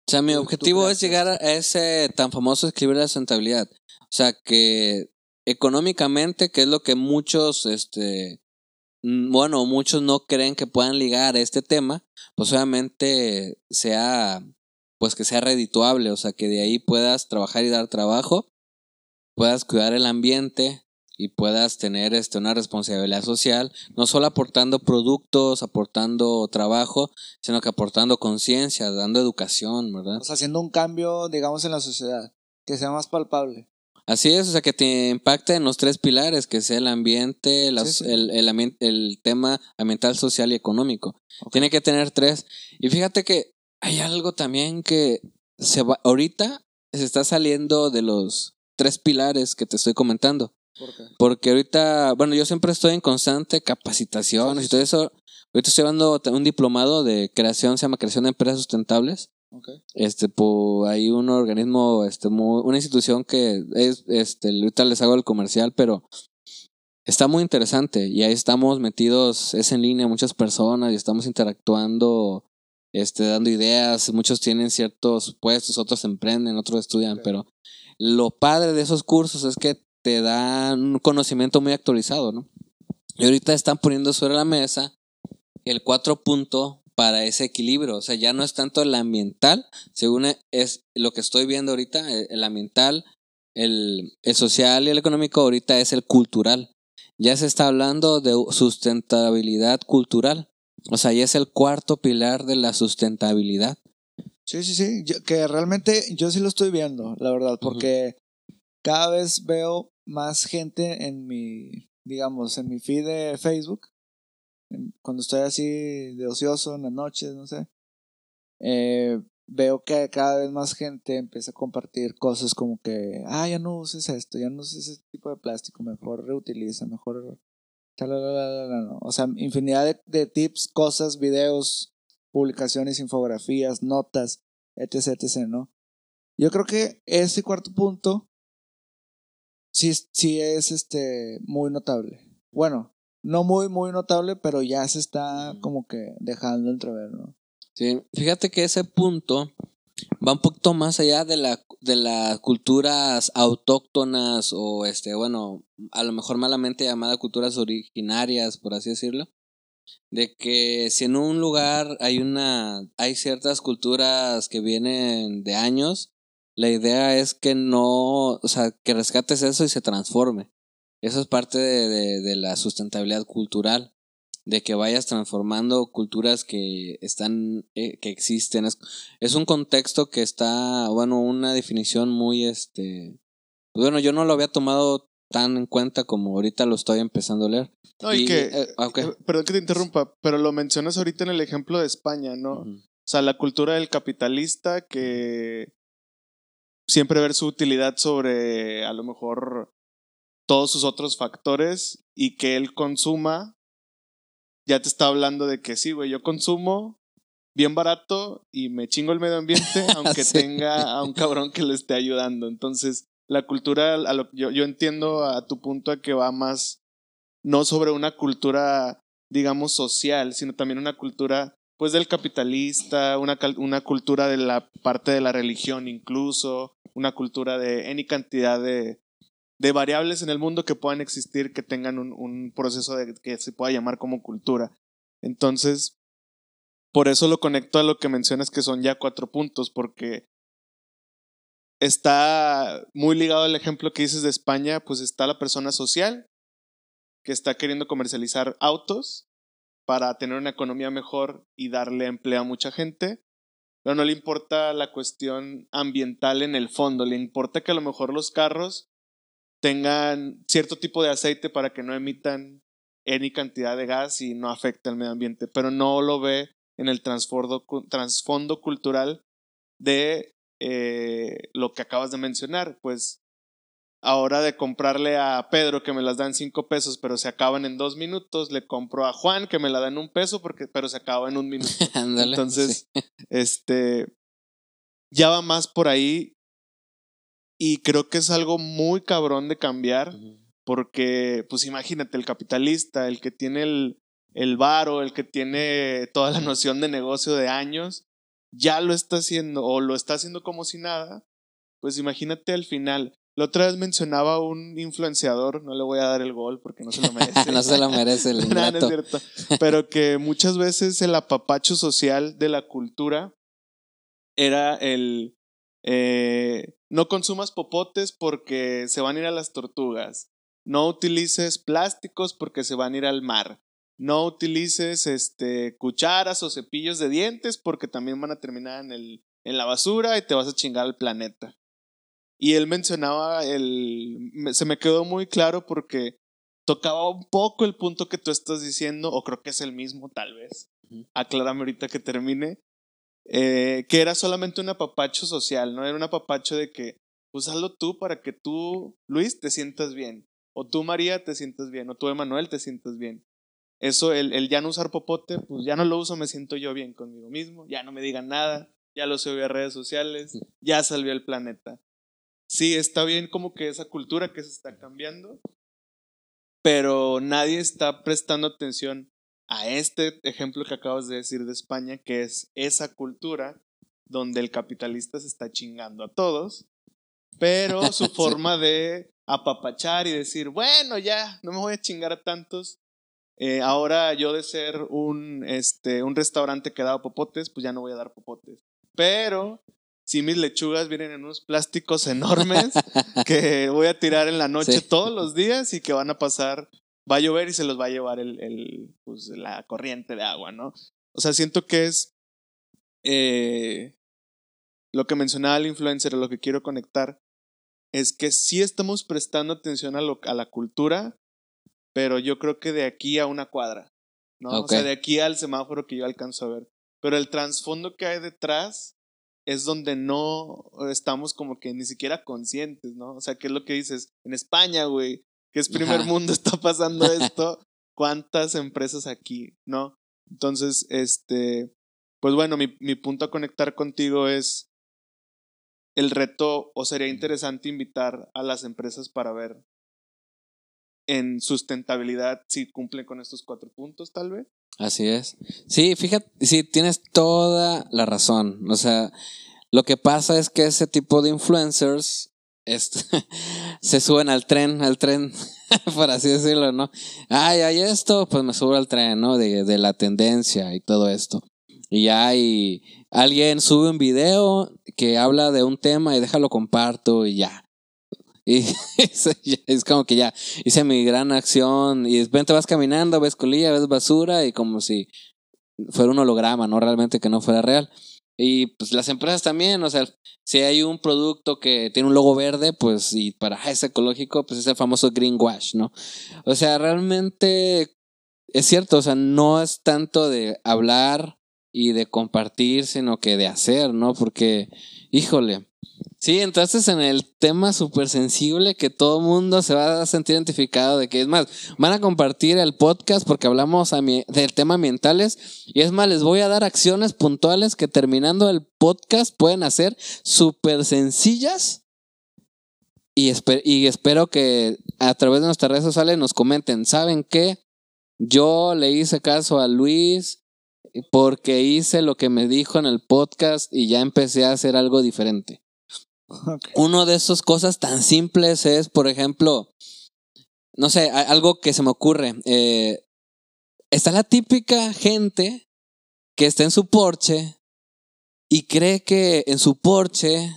O sea, mi objetivo es llegar a ese tan famoso escribir la sustentabilidad. O sea, que económicamente, que es lo que muchos, este, mm, bueno, muchos no creen que puedan ligar a este tema, pues obviamente sea, pues que sea redituable, o sea, que de ahí puedas trabajar y dar trabajo, puedas cuidar el ambiente y puedas tener este, una responsabilidad social, no solo aportando productos, aportando trabajo, sino que aportando conciencia, dando educación, ¿verdad? O sea, haciendo un cambio, digamos, en la sociedad, que sea más palpable. Así es, o sea, que te impacta en los tres pilares, que sea el ambiente, las- Sí, sí. El, el el tema ambiental, social y económico. Tiene que tener tres. Y fíjate que hay algo también que se va, ahorita se está saliendo de los tres pilares que te estoy comentando. ¿Por qué? Porque ahorita, bueno, yo siempre estoy en constante capacitación y todo eso. Ahorita estoy llevando un diplomado de creación, se llama Creación de Empresas Sustentables. Ok. Este, por hay un organismo, este, muy- una institución que es, este, ahorita les hago el comercial, pero está muy interesante y ahí estamos metidos, es en línea, muchas personas y estamos interactuando, este, dando ideas, muchos tienen ciertos puestos, otros emprenden, otros estudian, pero lo padre de esos cursos es que te dan un conocimiento muy actualizado, ¿no? Y ahorita están poniendo sobre la mesa el cuatro punto para ese equilibrio. O sea, ya no es tanto el ambiental, según es lo que estoy viendo ahorita, el, el ambiental, el, el social y el económico, ahorita es el cultural. Ya se está hablando de sustentabilidad cultural. O sea, ya es el cuarto pilar de la sustentabilidad. Sí, sí, sí. Yo- que realmente yo sí lo estoy viendo, la verdad, porque cada vez veo más gente en mi, digamos, en mi feed de Facebook. Cuando estoy así de ocioso en las noches, no sé. eh, veo que cada vez más gente empieza a compartir cosas como que, ah, ya no uses esto, ya no uses ese tipo de plástico, mejor reutiliza, mejor... O sea, infinidad de, de tips, cosas, videos, publicaciones, infografías, notas, etc, etc, ¿no? Yo creo que ese cuarto punto sí, sí es este muy notable. Bueno, no muy, muy notable, pero ya se está como que dejando entrever, ¿no? Sí, fíjate que ese punto va un poquito más allá de la de las culturas autóctonas o este bueno a lo mejor malamente llamadas culturas originarias por así decirlo de que si en un lugar hay una hay ciertas culturas que vienen de años la idea es que no o sea que rescates eso y se transforme eso es parte de, de- de la sustentabilidad cultural de que vayas transformando culturas que están, eh, que existen. Es, es un contexto que está, bueno, una definición muy, este, bueno, yo no lo había tomado tan en cuenta como ahorita lo estoy empezando a leer. No, y, Y, que, eh, ah, eh, perdón que te interrumpa, pero lo mencionas ahorita en el ejemplo de España, ¿no? O sea, la cultura del capitalista que siempre ver su utilidad sobre a lo mejor todos sus otros factores y que él consuma, ya te está hablando de que sí, güey, yo consumo bien barato y me chingo el medio ambiente aunque Sí. tenga a un cabrón que le esté ayudando. Entonces, la cultura, a lo, yo, yo entiendo a tu punto a que va más, no sobre una cultura, digamos, social, sino también una cultura pues del capitalista, una, una cultura de la parte de la religión incluso, una cultura de any cantidad de, de variables en el mundo que puedan existir que tengan un, un proceso de, que se pueda llamar como cultura. Entonces, por eso lo conecto a lo que mencionas que son ya cuatro puntos, porque está muy ligado al ejemplo que dices de España, pues está la persona social que está queriendo comercializar autos para tener una economía mejor y darle empleo a mucha gente, pero no le importa la cuestión ambiental en el fondo, le importa que a lo mejor los carros tengan cierto tipo de aceite para que no emitan any cantidad de gas y no afecte al medio ambiente, pero no lo ve en el trasfondo cultural de eh, lo que acabas de mencionar, pues ahora de comprarle a Pedro que me las dan cinco pesos, pero se acaban en dos minutos, le compro a Juan que me la dan un peso, porque, pero se acaba en un minuto. Ándale, Entonces, sí. este, ya va más por ahí y creo que es algo muy cabrón de cambiar porque, pues imagínate, el capitalista, el que tiene el, el varo, el que tiene toda la noción de negocio de años, ya lo está haciendo o lo está haciendo como si nada, pues imagínate al final. La otra vez mencionaba un influenciador, no le voy a dar el gol porque no se lo merece. no se lo merece el No, no es cierto. Pero que muchas veces el apapacho social de la cultura era el eh, no consumas popotes porque se van a ir a las tortugas. No utilices plásticos porque se van a ir al mar. No utilices este, cucharas o cepillos de dientes porque también van a terminar en, el, en la basura y te vas a chingar al planeta. Y él mencionaba el. Se me quedó muy claro porque tocaba un poco el punto que tú estás diciendo, o creo que es el mismo, tal vez. Aclárame ahorita que termine. eh, que era solamente un apapacho social, ¿no? Era un apapacho de que, pues hazlo tú para que tú, Luis, te sientas bien. O tú, María, te sientas bien. O tú, Emanuel, te sientas bien. Eso, el, el ya no usar popote, pues ya no lo uso, me siento yo bien conmigo mismo. Ya no me digan nada. Ya lo subí a redes sociales. Ya salvé al planeta. Sí, está bien como que esa cultura que se está cambiando. Pero nadie está prestando atención a este ejemplo que acabas de decir de España, que es esa cultura donde el capitalista se está chingando a todos, pero su forma de apapachar y decir, bueno, ya, no me voy a chingar a tantos. Eh, ahora yo de ser un, este, un restaurante que daba popotes, pues ya no voy a dar popotes. Pero si mis lechugas vienen en unos plásticos enormes que voy a tirar en la noche Sí. todos los días y que van a pasar, va a llover y se los va a llevar el, el, pues, la corriente de agua, ¿no? O sea, siento que es eh, lo que mencionaba el influencer, lo que quiero conectar, es que sí estamos prestando atención a, lo, a la cultura, pero yo creo que de aquí a una cuadra, ¿no? O sea, de aquí al semáforo que yo alcanzo a ver. Pero el trasfondo que hay detrás es donde no estamos como que ni siquiera conscientes, ¿no? O sea, ¿qué es lo que dices? En España, güey, que es primer Ajá. mundo, está pasando esto. ¿Cuántas empresas aquí, no? Entonces, este, pues bueno, mi, mi punto a conectar contigo es el reto, o sería interesante invitar a las empresas para ver en sustentabilidad si cumplen con estos cuatro puntos, tal vez. Así es. Sí, fíjate, sí, tienes toda la razón. O sea, lo que pasa es que ese tipo de influencers este, se suben al tren, al tren, por así decirlo, ¿no? Ay, hay esto, pues me subo al tren, ¿no? De, de la tendencia y todo esto. Y hay alguien sube un video que habla de un tema y déjalo comparto y ya. Y es como que ya hice mi gran acción y de repente vas caminando, ves colilla, ves basura y como si fuera un holograma, ¿no? Realmente que no fuera real. Y pues las empresas también, o sea, si hay un producto que tiene un logo verde, pues y para es ecológico, pues es el famoso greenwash, ¿no? O sea, realmente es cierto, o sea, no es tanto de hablar y de compartir, sino que de hacer, ¿no? Porque, híjole, Sí, entonces en el tema súper sensible que todo mundo se va a sentir identificado de que es más, van a compartir el podcast porque hablamos del tema ambientales y es más, les voy a dar acciones puntuales que terminando el podcast pueden hacer súper sencillas y, espe- y espero que a través de nuestras redes sociales nos comenten, ¿saben qué? Yo le hice caso a Luis porque hice lo que me dijo en el podcast y ya empecé a hacer algo diferente. Ok. Uno de esas cosas tan simples es, por ejemplo, no sé, algo que se me ocurre. eh, está la típica gente que está en su porche y cree que en su porche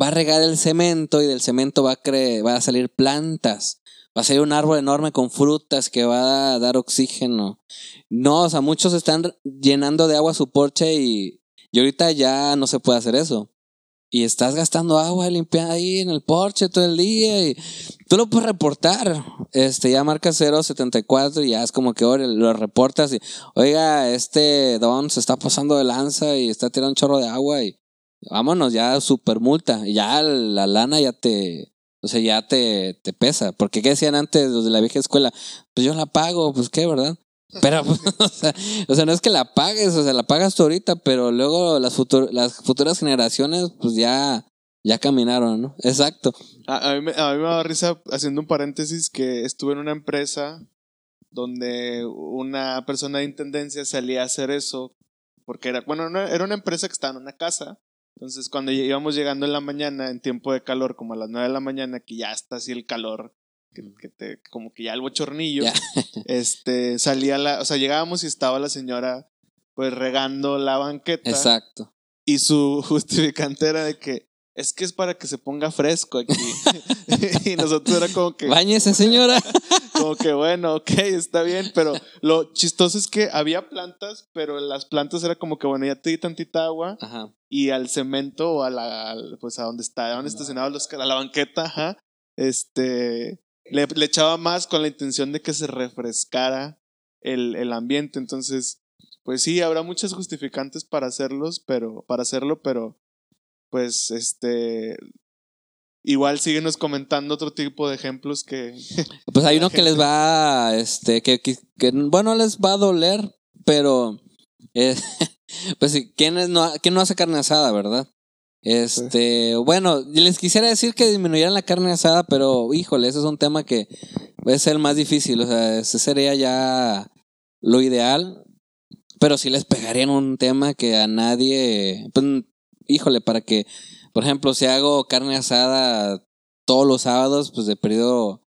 va a regar el cemento y del cemento va a, cre- va a salir plantas. Va a salir un árbol enorme con frutas que va a dar oxígeno. No, o sea, muchos están llenando de agua su porche y, y ahorita ya no se puede hacer eso y estás gastando agua limpiando ahí en el porche todo el día y tú lo puedes reportar. Este ya marca 074 y ya es como que ahora lo reportas y oiga, este don se está pasando de lanza y está tirando un chorro de agua y vámonos, ya super multa. Y ya la lana ya te o sea, ya te, te pesa. Porque ¿qué decían antes los de la vieja escuela? Pues yo la pago, pues qué, ¿verdad? Pero, o, sea, o sea, no es que la pagues, o sea, la pagas tú ahorita, pero luego las, futur- las futuras generaciones, pues ya, ya caminaron, ¿no? Exacto. A, a mí, me- a mí me da risa, haciendo un paréntesis, que estuve en una empresa donde una persona de intendencia salía a hacer eso, porque era, bueno, no- era una empresa que estaba en una casa. Entonces, cuando íbamos llegando en la mañana, en tiempo de calor, como a las 9 de la mañana, que ya está así el calor, que, que te, como que ya el bochornillo, este, salía la, o sea, llegábamos y estaba la señora, pues regando la banqueta. Exacto. Y su justificante era de que es que es para que se ponga fresco aquí. y nosotros era como que, Báñese, señora. como que bueno, ok, está bien, pero lo chistoso es que había plantas, pero las plantas era como que bueno, ya te di tantita agua Ajá. y al cemento o a la, pues a donde está, donde estacionados los, a la banqueta, ajá, este, le, le echaba más con la intención de que se refrescara el, el ambiente, entonces, pues sí, habrá muchas justificantes para hacerlos, pero, para hacerlo, pero, pues, este, igual síguenos comentando otro tipo de ejemplos que, Pues hay uno que les va, este, que, que, que, bueno, les va a doler, pero, eh, pues sí, ¿quién, es no, ¿quién no hace carne asada, verdad? Este, bueno, les quisiera decir que disminuyeran la carne asada, pero híjole, ese es un tema que es el más difícil, o sea, ese sería ya lo ideal, pero sí les pegaría en un tema que a nadie, pues, híjole, para que, por ejemplo, si hago carne asada todos los sábados, pues de periodo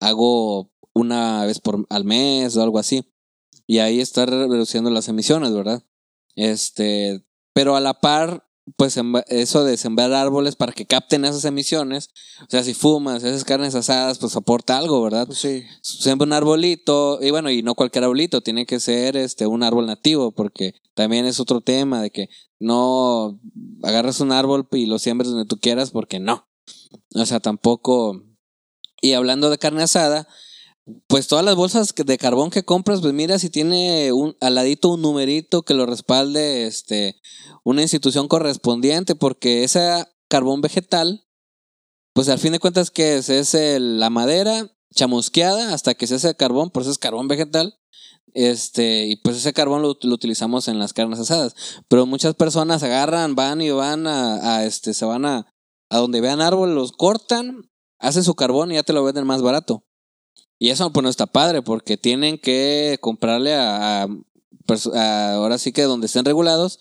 hago una vez por al mes o algo así. Y ahí está reduciendo las emisiones, ¿verdad? Este, pero a la par, pues eso de sembrar árboles para que capten esas emisiones, o sea, si fumas, esas carnes asadas, pues aporta algo, ¿verdad? Pues sí. Siembra un arbolito, y bueno, y no cualquier arbolito, tiene que ser este un árbol nativo, porque también es otro tema de que no agarras un árbol y lo siembres donde tú quieras, porque no. O sea, tampoco. Y hablando de carne asada, pues todas las bolsas de carbón que compras, pues mira si tiene un al ladito un numerito que lo respalde este una institución correspondiente, porque ese carbón vegetal, pues al fin de cuentas que es, es la madera chamusqueada hasta que se hace carbón, por eso es carbón vegetal. Este, y pues ese carbón lo, utilizamos en las carnes asadas. Pero muchas personas agarran, van y van a, este, se van a, a donde vean árboles, los cortan, hacen su carbón y ya te lo venden más barato. Y eso pues no está padre porque tienen que comprarle a, a ahora sí que donde estén regulados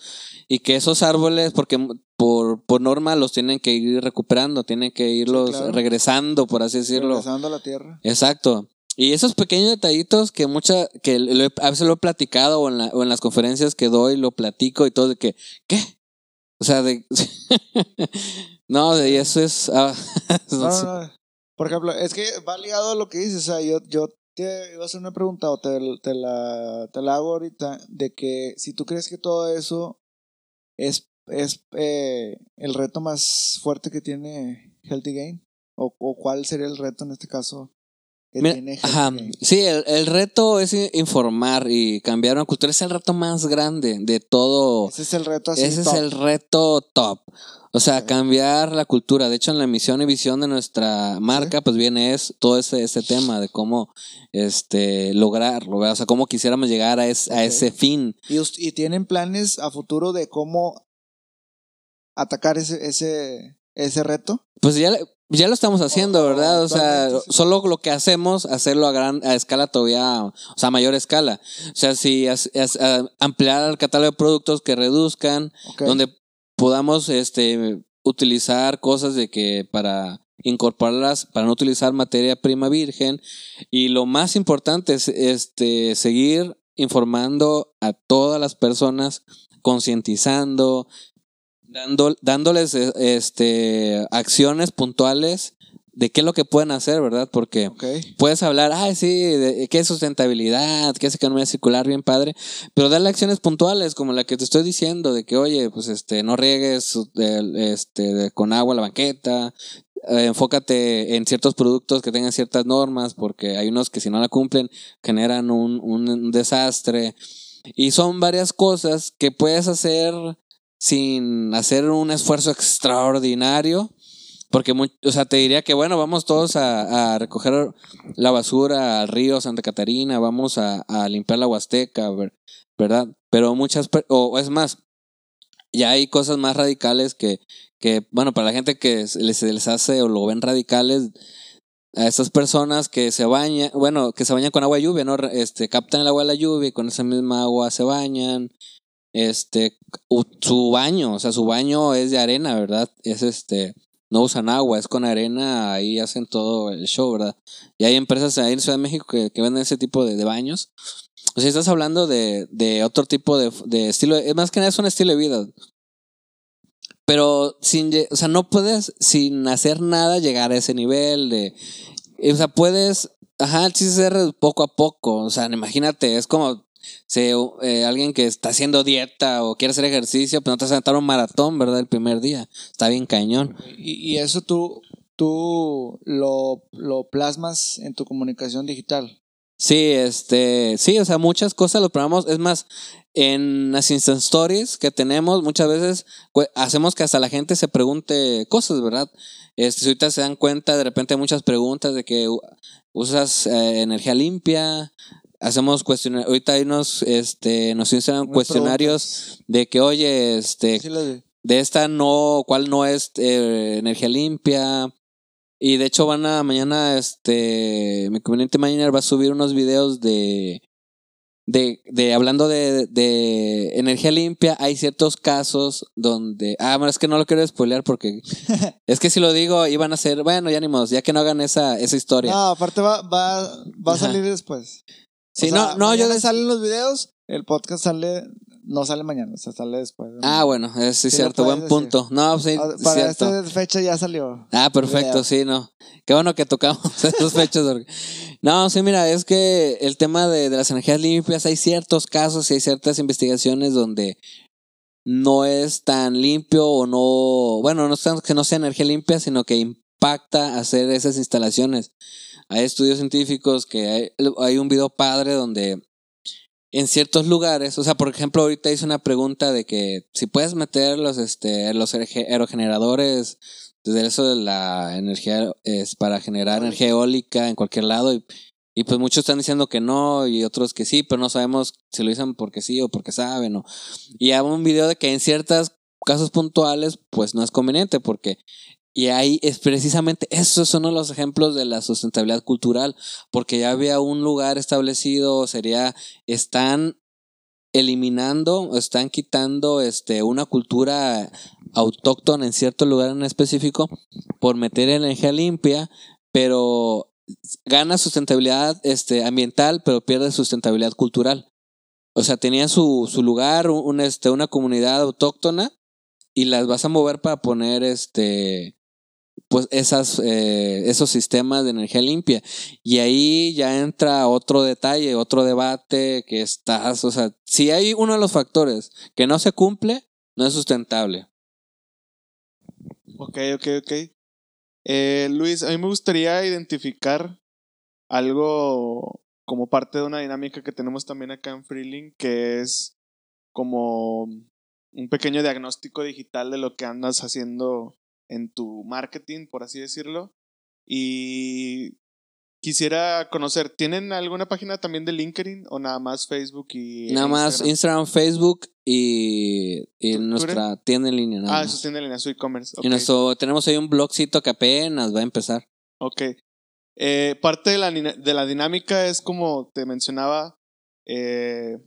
y que esos árboles, porque por, por norma los tienen que ir recuperando, tienen que irlos claro. regresando, por así decirlo. Regresando a la tierra. Exacto. Y esos pequeños detallitos que mucha, que lo a veces lo he platicado o en, la- o en las conferencias que doy, lo platico y todo de que, ¿qué? O sea, de... no, de y eso es... ah, No, no, no. Por ejemplo, es que va ligado a lo que dices. O sea, yo, yo te iba a hacer una pregunta o te, la, te la hago ahorita de que si tú crees que todo eso es, es eh, el reto más fuerte que tiene Healthy Gain o, o cuál sería el reto en este caso que Mira, tiene ajá, sí, el, el reto es informar y cambiar una cultura. Es el reto más grande de todo. Ese es el reto así. Ese top. es el reto top. O sea, cambiar la cultura. De hecho, en la misión y visión de nuestra marca, pues viene es todo ese, ese tema de cómo este lograrlo. ¿verdad? O sea, cómo quisiéramos llegar a, es- a ese fin. ¿Y, y tienen planes a futuro de cómo atacar ese, ese, ese reto? Pues ya, ya lo estamos haciendo, Oh, ¿verdad? O sea, solo lo que hacemos, hacerlo a gran a escala todavía, o sea, a mayor escala. O sea, si as- as- ampliar el catálogo de productos que reduzcan, donde podamos este utilizar cosas de que para incorporarlas para no utilizar materia prima virgen y lo más importante es este seguir informando a todas las personas concientizando dando, dándoles eh, este acciones puntuales de qué es lo que pueden hacer, ¿verdad? Porque puedes hablar, ay, sí, de, qué es sustentabilidad, qué es economía circular, bien padre, pero darle acciones puntuales como la que te estoy diciendo, de que, oye, pues este, no riegues este, con agua la banqueta, eh, enfócate en ciertos productos que tengan ciertas normas, porque hay unos que si no la cumplen generan un, un desastre. Y son varias cosas que puedes hacer sin hacer un esfuerzo extraordinario. Porque, o sea, te diría que, bueno, vamos todos a, recoger la basura al río Santa Catarina, vamos a, limpiar la Huasteca, ver- ¿verdad? Pero muchas, o es más, ya hay cosas más radicales que, que bueno, para la gente que les, les hace o lo ven radicales, a esas personas que se bañan, bueno, que se bañan con agua de lluvia, ¿no? Este, captan el agua de la lluvia y con esa misma agua se bañan. Este, su baño, o sea, su baño es de arena, ¿verdad? Es este, no usan agua, es con arena, ahí hacen todo el show, ¿verdad? Y hay empresas ahí en Ciudad de México que, que venden ese tipo de, de baños. O sea, estás hablando de, de otro tipo de, de estilo, es más que nada es un estilo de vida. Pero sin, o sea, no puedes sin hacer nada llegar a ese nivel de, o sea, puedes Ajá, el chiste es poco a poco. O sea, imagínate, es como si eh, alguien que está haciendo dieta o quiere hacer ejercicio, pues no te vas a sentar un maratón, ¿verdad? El primer día. Está bien cañón. Y, y eso tú, tú lo, lo plasmas en tu comunicación digital. Sí, este, sí, o sea, muchas cosas lo probamos. Es más, en las Instant Stories que tenemos, muchas veces pues, hacemos que hasta la gente se pregunte cosas, ¿verdad? Este, si ahorita se dan cuenta, de repente hay muchas preguntas de que usas eh, energía limpia, hacemos cuestionarios, ahorita hay unos, este, nos hicieron cuestionarios de que, oye, este, Sí, de- esta no, cuál no es eh, energía limpia. Y de hecho van a mañana, este, mi community manager va a subir unos videos de, de, de hablando de, de energía limpia. Hay ciertos casos donde, ah, bueno, es que no lo quiero spoilear porque es que si lo digo iban a ser, bueno, ya ni modo, ya que no hagan esa, esa historia. No, aparte va, va, va a Ajá. salir después. Sí, O sea, no, no, yo des- salen los videos, el podcast sale, no sale mañana, o sea, sale después. Ah, bueno, es sí, Sí cierto, buen decir. punto. No, sí, Ah, es Para cierto. esta fecha ya salió. Ah, perfecto, sí, no. Qué bueno que tocamos esas fechas. porque- No, sí, mira, es que el tema de, de las energías limpias, hay ciertos casos y hay ciertas investigaciones donde no es tan limpio o no, bueno, no es tan que no sea energía limpia, sino que impacta hacer esas instalaciones. Hay estudios científicos que hay, hay un video padre donde en ciertos lugares, o sea, por ejemplo, ahorita hice una pregunta de que si puedes meter los, este, los aeroge- aerogeneradores desde eso de la energía es para generar energía eólica. en cualquier lado y, y pues muchos están diciendo que no y otros que sí, pero no sabemos si lo dicen porque sí o porque saben o y hay un video de que en ciertos casos puntuales pues no es conveniente porque y ahí es precisamente esos son los ejemplos de la sustentabilidad cultural porque ya había un lugar establecido sería están eliminando están quitando este una cultura autóctona en cierto lugar en específico por meter energía limpia, pero gana sustentabilidad este, ambiental, pero pierde sustentabilidad cultural. O sea, tenía su, su lugar, un, este, una comunidad autóctona, y las vas a mover para poner este pues esas, eh, esos sistemas de energía limpia. Y ahí ya entra otro detalle, otro debate que estás, o sea, si hay uno de los factores que no se cumple, no es sustentable. Ok, ok, ok. Eh, Luis, a mí me gustaría identificar algo como parte de una dinámica que tenemos también acá en Freeling, que es como un pequeño diagnóstico digital de lo que andas haciendo en tu marketing, por así decirlo. Y quisiera conocer, ¿tienen alguna página también de LinkedIn o nada más Facebook y Nada más Instagram? Instagram, Facebook y, y ¿Tú- tú nuestra tienda en línea. Nada Ah, más. eso tiene en línea, su e-commerce. Y ok. nuestro, tenemos ahí un blogcito que apenas va a empezar. Ok. Eh, parte de la, de la dinámica es como te mencionaba, eh,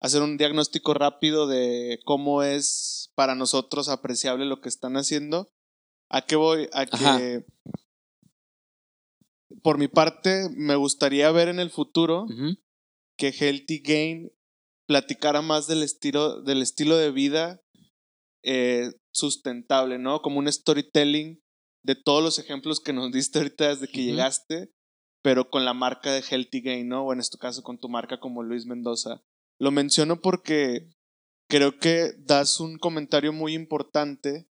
hacer un diagnóstico rápido de cómo es para nosotros apreciable lo que están haciendo. ¿A qué voy? A Ajá. que, por mi parte, me gustaría ver en el futuro que Healthy Gain platicara más del estilo, del estilo de vida eh, sustentable, ¿no? Como un storytelling de todos los ejemplos que nos diste ahorita desde que llegaste, pero con la marca de Healthy Gain, ¿no? O en este caso con tu marca como Luis Mendoza. Lo menciono porque creo que das un comentario muy importante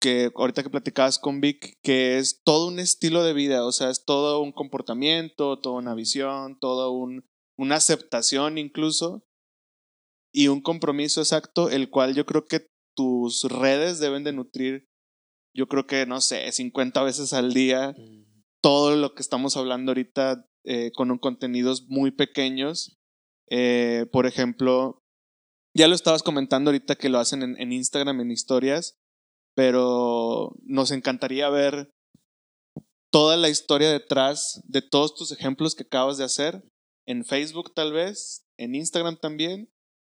que ahorita que platicabas con Vic, que es todo un estilo de vida, o sea, es todo un comportamiento, toda una visión, toda un, una aceptación incluso y un compromiso exacto, el cual yo creo que tus redes deben de nutrir, yo creo que, no sé, 50 veces al día, todo lo que estamos hablando ahorita eh, con un contenidos muy pequeños. Eh, por ejemplo, ya lo estabas comentando ahorita que lo hacen en, Instagram, en historias, pero nos encantaría ver toda la historia detrás de todos tus ejemplos que acabas de hacer, en Facebook tal vez, en Instagram también,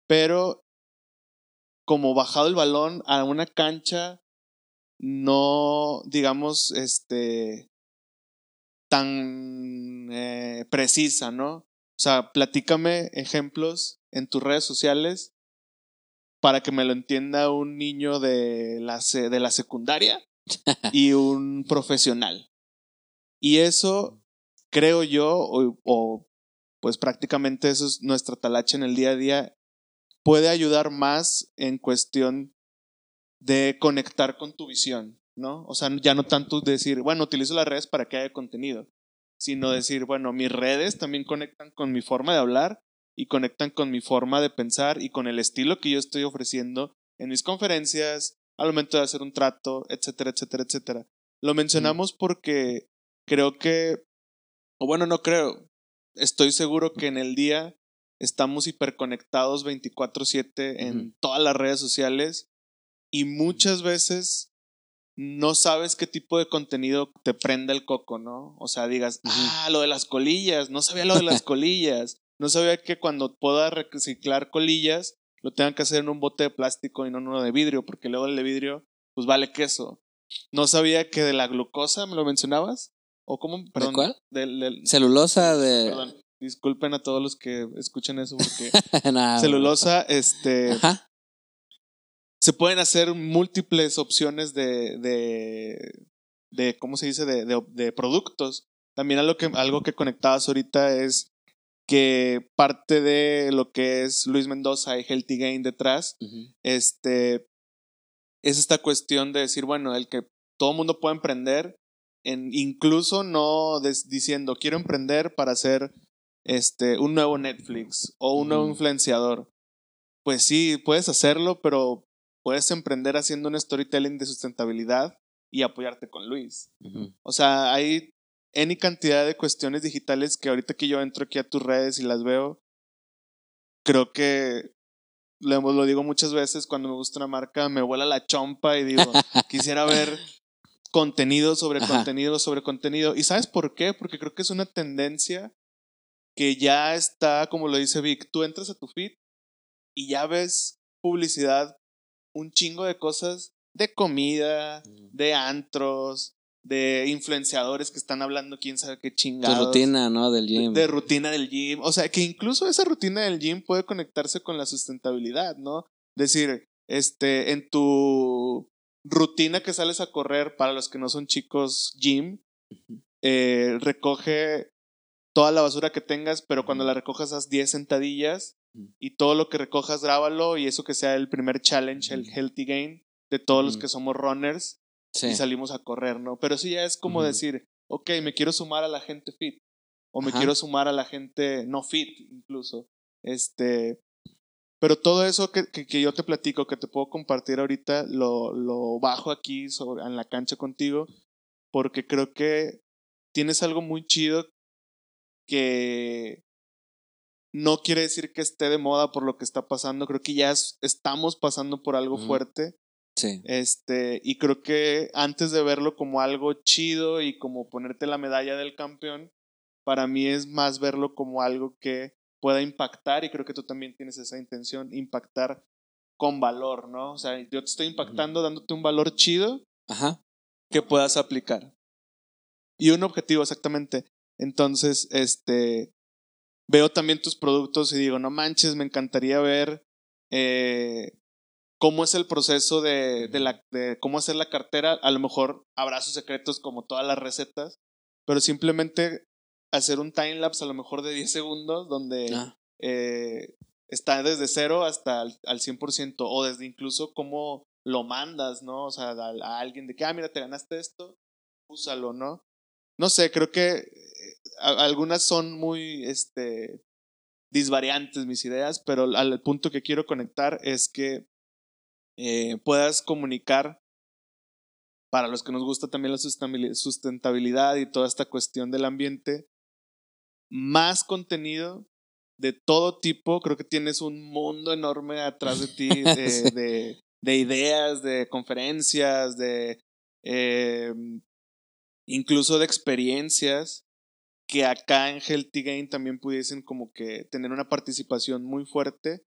pero como bajado el balón a una cancha no, digamos, este, tan eh, precisa, ¿no? O sea, platícame ejemplos en tus redes sociales para que me lo entienda un niño de la, de la secundaria y un profesional. Y eso creo yo, o, o, pues prácticamente eso es nuestra talacha en el día a día, puede ayudar más en cuestión de conectar con tu visión, ¿no? O sea, ya no tanto decir, bueno, utilizo las redes para que haya contenido, sino decir, bueno, mis redes también conectan con mi forma de hablar y conectan con mi forma de pensar y con el estilo que yo estoy ofreciendo en mis conferencias, al momento de hacer un trato, etcétera, etcétera, etcétera. Lo mencionamos porque creo que, o bueno, no creo, estoy seguro que en el día estamos hiperconectados 24/7 en todas las redes sociales y muchas veces no sabes qué tipo de contenido te prende el coco, ¿no? O sea, digas, ah, lo de las colillas, no sabía lo de las colillas, no sabía que cuando pueda reciclar colillas lo tengan que hacer en un bote de plástico y no en uno de vidrio, porque luego el de vidrio, pues vale queso. No sabía que de la glucosa, ¿me lo mencionabas? ¿O cómo? Perdón, ¿De cuál? Del, celulosa de... Perdón, disculpen a todos los que escuchen eso porque... celulosa, este... Ajá. Se pueden hacer múltiples opciones de, de, de ¿cómo se dice? De, de, de productos. También algo que, algo que conectabas ahorita es que parte de lo que es Luis Mendoza y Healthy Gain detrás, este, es esta cuestión de decir, bueno, el que todo mundo puede emprender, en, incluso no diciendo, quiero emprender para hacer este, un nuevo Netflix o un nuevo influenciador. Pues sí, puedes hacerlo, pero puedes emprender haciendo un storytelling de sustentabilidad y apoyarte con Luis. O sea, hay any cantidad de cuestiones digitales que ahorita que yo entro aquí a tus redes y las veo, creo que lo, lo digo muchas veces cuando me gusta una marca, me vuela la chompa y digo, quisiera ver contenido sobre contenido sobre contenido. ¿Y sabes por qué? Porque creo que es una tendencia que ya está, como lo dice Vic, tú entras a tu feed y ya ves publicidad, un chingo de cosas de comida, mm. de antros, de influenciadores que están hablando quién sabe qué chingados. De rutina, ¿no? Del gym. De, rutina del gym. O sea, que incluso esa rutina del gym puede conectarse con la sustentabilidad, ¿no? Decir, este, en tu rutina que sales a correr, para los que no son chicos gym, eh, recoge toda la basura que tengas, pero cuando la recojas haz 10 sentadillas y todo lo que recojas grábalo y eso que sea el primer challenge, el healthy gain de todos los que somos runners y salimos a correr, ¿no? Pero sí ya es como decir, ok, me quiero sumar a la gente fit o me quiero sumar a la gente no fit incluso. Este, pero todo eso que, que, yo te platico, que te puedo compartir ahorita, lo, lo bajo aquí sobre, en la cancha contigo, porque creo que tienes algo muy chido que no quiere decir que esté de moda por lo que está pasando, creo que ya estamos pasando por algo fuerte Sí. Este, y creo que antes de verlo como algo chido y como ponerte la medalla del campeón, para mí es más verlo como algo que pueda impactar y creo que tú también tienes esa intención, impactar con valor, ¿no? O sea, yo te estoy impactando dándote un valor chido Ajá. que puedas aplicar. Y un objetivo exactamente. Entonces, este, veo también tus productos y digo, no manches, me encantaría ver eh, cómo es el proceso de, de, la, de cómo hacer la cartera. A lo mejor habrá sus secretos como todas las recetas, pero simplemente hacer un time lapse a lo mejor de 10 segundos donde ah. eh, está desde cero hasta al, al 100% o desde incluso cómo lo mandas, ¿no? O sea, a, alguien de que, ah, mira, te ganaste esto, úsalo, ¿no? No sé, creo que eh, algunas son muy, este, disvariantes mis ideas, pero al punto que quiero conectar es que eh, puedas comunicar para los que nos gusta también la sustentabilidad y toda esta cuestión del ambiente, más contenido de todo tipo. Creo que tienes un mundo enorme atrás de ti de, de, ideas, de conferencias, de eh, incluso de experiencias que acá en Healthy Gain también pudiesen como que tener una participación muy fuerte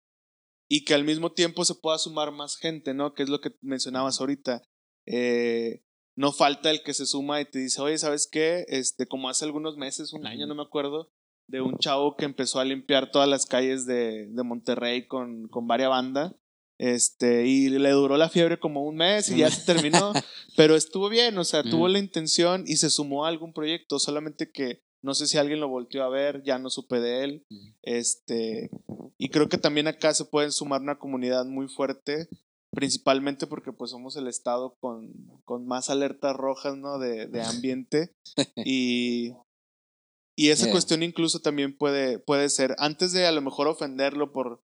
y que al mismo tiempo se pueda sumar más gente, ¿no? Que es lo que mencionabas ahorita. Eh, no falta el que se suma y te dice, oye, ¿sabes qué? Este, como hace algunos meses, un año, no me acuerdo, de un chavo que empezó a limpiar todas las calles de, de Monterrey con, con varias bandas. Este, y le duró la fiebre como un mes y ya se terminó. pero estuvo bien, o sea, tuvo la intención y se sumó a algún proyecto, solamente que No sé si alguien lo volteó a ver, ya no supe de él. Este, y creo que también acá se puede sumar una comunidad muy fuerte, principalmente porque pues somos el estado con, con más alertas rojas, ¿no? De, de ambiente. y, y esa Yeah. cuestión incluso también puede, puede ser, antes de a lo mejor ofenderlo por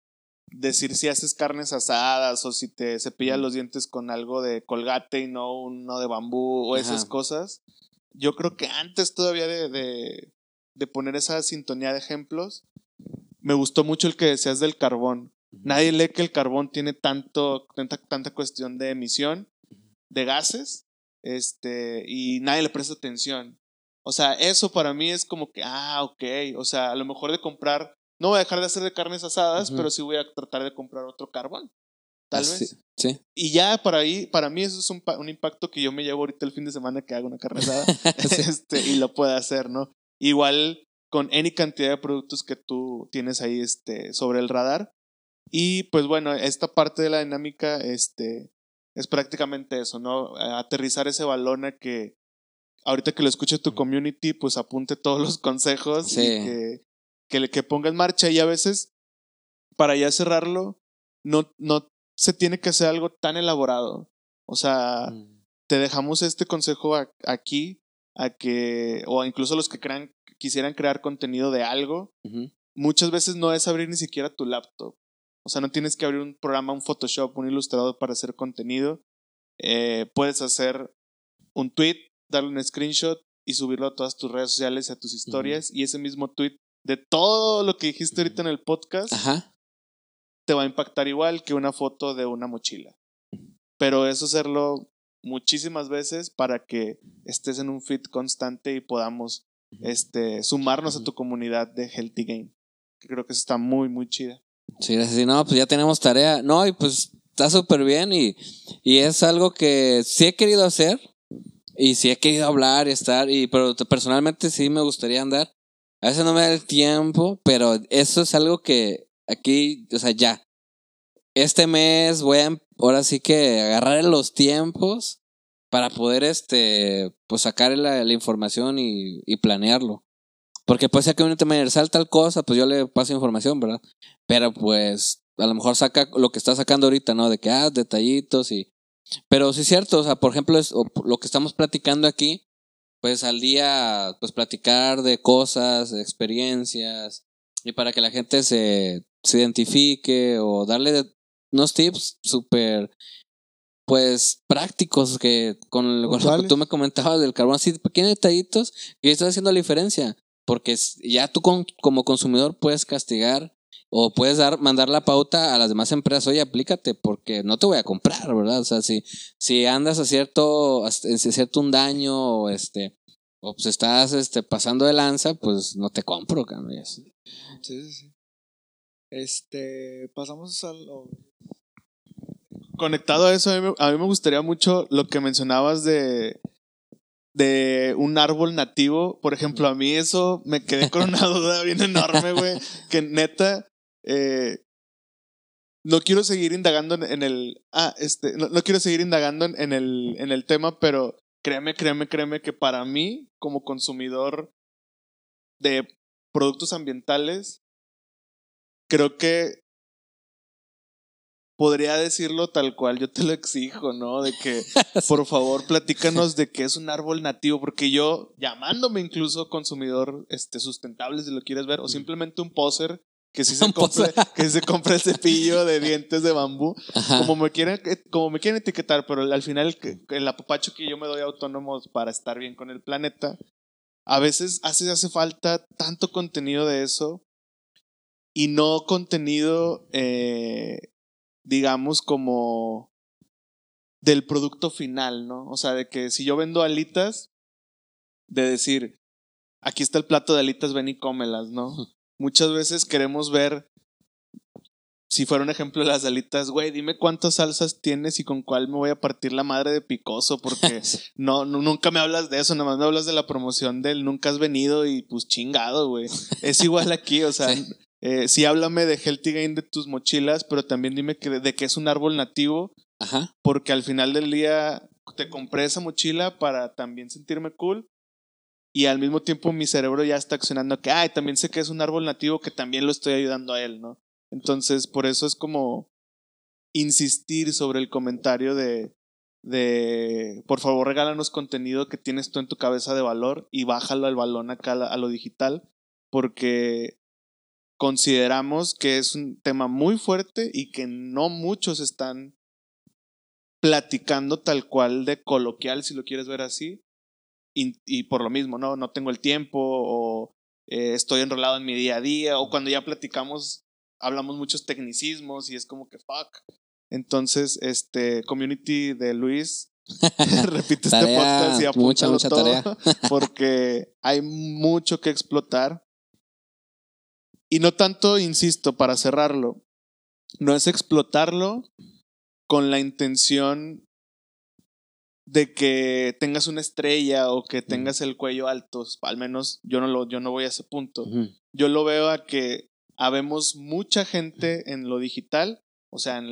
decir si haces carnes asadas o si te cepillas los dientes con algo de colgate y no uno de bambú o esas cosas, yo creo que antes todavía de, de, de poner esa sintonía de ejemplos, me gustó mucho el que decías del carbón. Nadie lee que el carbón tiene tanto, tanta, tanta cuestión de emisión de gases este, y nadie le presta atención. O sea, eso para mí es como que, ah, ok, o sea, a lo mejor de comprar, no voy a dejar de hacer de carnes asadas, pero sí voy a tratar de comprar otro carbón. Tal Así- vez. Sí. Y ya para ahí, para mí eso es un, un impacto que yo me llevo ahorita el fin de semana que hago una carne asada este, y lo puedo hacer, ¿no? Igual con any cantidad de productos que tú tienes ahí este, sobre el radar. Y pues bueno, esta parte de la dinámica este, es prácticamente eso, ¿no? Aterrizar ese balón a que ahorita que lo escuche tu community, pues apunte todos los consejos Sí. y que, que, que ponga en marcha. Y a veces, para ya cerrarlo, no, no se tiene que hacer algo tan elaborado. O sea, Mm. te dejamos este consejo a- aquí, a que, o incluso los que crean, quisieran crear contenido de algo, muchas veces no es abrir ni siquiera tu laptop. O sea, no tienes que abrir un programa, un Photoshop, un ilustrador para hacer contenido. Eh, puedes hacer un tweet, darle un screenshot y subirlo a todas tus redes sociales y a tus historias. Y ese mismo tweet de todo lo que dijiste ahorita en el podcast Ajá. Te va a impactar igual que una foto de una mochila. Pero eso hacerlo muchísimas veces para que estés en un feed constante y podamos este, sumarnos a tu comunidad de Healthy Game. Que creo que eso está muy, muy chida. Sí, gracias. Sí, no, pues ya tenemos tarea. No, y pues está súper bien y, y es algo que sí he querido hacer y sí he querido hablar y estar, y, pero personalmente sí me gustaría andar. A veces no me da el tiempo, pero eso es algo que aquí, o sea, ya. Este mes voy a, em- ahora sí que agarrar los tiempos para poder, este, pues sacar la, la información y, y planearlo. Porque puede ser que un universal tal cosa, pues yo le paso información, ¿verdad? Pero pues a lo mejor saca lo que está sacando ahorita, ¿no? De que, ah, detallitos y... Pero sí es cierto, o sea, por ejemplo, es, lo que estamos platicando aquí, pues al día, pues platicar de cosas, de experiencias, y para que la gente se, se identifique o darle unos tips súper, pues prácticos que con, con lo que tú me comentabas del carbón, así pequeños detallitos que estás haciendo la diferencia. Porque ya tú con- como consumidor puedes castigar o puedes dar, mandar la pauta a las demás empresas, oye, aplícate, porque no te voy a comprar, ¿verdad? O sea, si, si andas a cierto, a cierto un daño, o este, o pues estás este, pasando de lanza, pues no te compro, cabrón. Sí, sí, sí. Este, pasamos al... Conectado a eso, a mí, me- gustaría mucho lo que mencionabas de, de un árbol nativo. Por ejemplo, a mí eso me quedé con una duda bien enorme, güey. Que neta, eh, no quiero seguir indagando en, el. Ah, este. No, quiero seguir indagando en el, en el tema, pero créeme, créeme, créeme que para mí, como consumidor de productos ambientales, creo que podría decirlo tal cual yo te lo exijo, ¿no? De que, por favor, platícanos de qué es un árbol nativo, porque yo, llamándome incluso consumidor este, sustentable, si lo quieres ver, o simplemente un poser que sí se compre, que se compre el cepillo de dientes de bambú, Ajá. como me quieren, como me quieren etiquetar, pero al final el, el apapacho que yo me doy autónomo para estar bien con el planeta, a veces hace, hace falta tanto contenido de eso y no contenido, eh, digamos, como del producto final, ¿no? O sea, de que si yo vendo alitas, de decir, aquí está el plato de alitas, ven y cómelas, ¿no? Muchas veces queremos ver, si fuera un ejemplo de las alitas, güey, dime cuántas salsas tienes y con cuál me voy a partir la madre de picoso, porque no, no, nunca me hablas de eso, nada más me hablas de la promoción del nunca has venido y pues chingado, güey. Es igual aquí, o sea, Sí. Eh, sí háblame de Healthy Gain de tus mochilas, pero también dime que, de que es un árbol nativo, Ajá. porque al final del día te compré esa mochila para también sentirme cool y al mismo tiempo mi cerebro ya está accionando que, ay, también sé que es un árbol nativo que también lo estoy ayudando a él, ¿no? Entonces, por eso es como insistir sobre el comentario de, de, por favor, regálanos contenido que tienes tú en tu cabeza de valor y bájalo al balón acá a lo digital, porque consideramos que es un tema muy fuerte y que no muchos están platicando tal cual de coloquial, si lo quieres ver así, y, por lo mismo, ¿no? No tengo el tiempo o eh, estoy enrolado en mi día a día o cuando ya platicamos hablamos muchos tecnicismos y es como que fuck. Entonces, este community de Luis repite este podcast y mucha, mucha todo tarea. porque hay mucho que explotar. Y no tanto, insisto, para cerrarlo, no es explotarlo con la intención de que tengas una estrella o que tengas el cuello alto, al menos yo no lo yo no voy a ese punto. Yo lo veo a que habemos mucha gente en lo digital, o sea,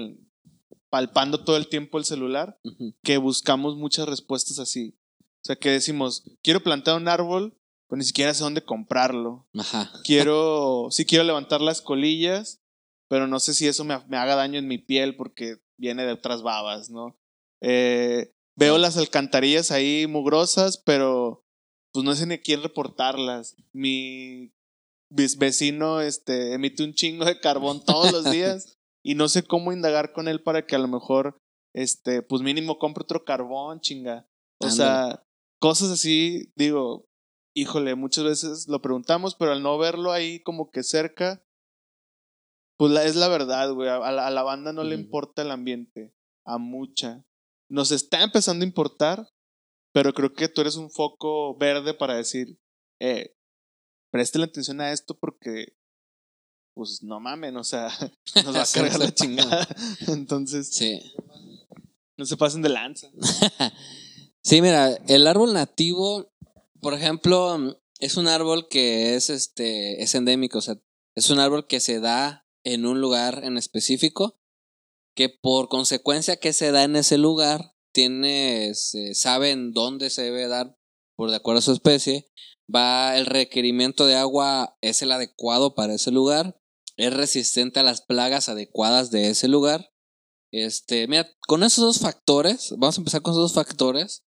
palpando todo el tiempo el celular, que buscamos muchas respuestas así. O sea, que decimos, quiero plantar un árbol, pero ni siquiera sé dónde comprarlo. Quiero, sí quiero levantar las colillas, pero no sé si eso me, me haga daño en mi piel porque viene de otras babas, ¿no? Eh, Veo las alcantarillas ahí mugrosas, pero pues no sé ni a quién reportarlas. Mi vecino este, emite un chingo de carbón todos los días y no sé cómo indagar con él para que a lo mejor, este, pues mínimo compre otro carbón, chinga. O sea, cosas así, digo, híjole, muchas veces lo preguntamos, pero al no verlo ahí como que cerca, pues la, es la verdad, güey. A, la, banda no le importa el ambiente, a mucha nos está empezando a importar, pero creo que tú eres un foco verde para decir, eh, la atención a esto porque, pues no mamen, o sea, nos va a cargar la chingada. Entonces, sí. no se pasen de lanza. sí, mira, el árbol nativo, por ejemplo, es un árbol que es, este, es endémico, o sea, es un árbol que se da en un lugar en específico que por consecuencia que se da en ese lugar, tiene, se saben dónde se debe dar por de acuerdo a su especie, va el requerimiento de agua es el adecuado para ese lugar, es resistente a las plagas adecuadas de ese lugar. Este, mira, con esos dos factores, vamos a empezar con esos dos factores.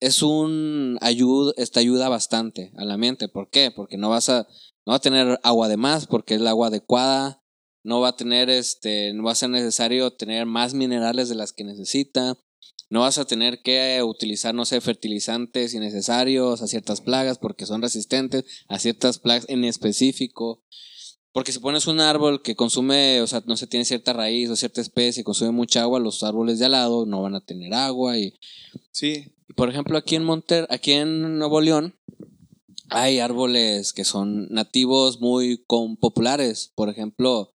Es un ayuda, esta ayuda bastante a la mente. ¿Por qué? Porque no vas a, no va a tener agua de más, porque es el agua adecuada no va a tener este, no va a ser necesario tener más minerales de las que necesita, no vas a tener que utilizar, no sé, fertilizantes innecesarios a ciertas plagas porque son resistentes a ciertas plagas en específico. Porque si pones un árbol que consume, o sea, no se tiene cierta raíz o cierta especie, consume mucha agua, los árboles de al lado no van a tener agua. Y, sí. Por ejemplo, aquí en Monter, aquí en Nuevo León, hay árboles que son nativos muy con populares. Por ejemplo,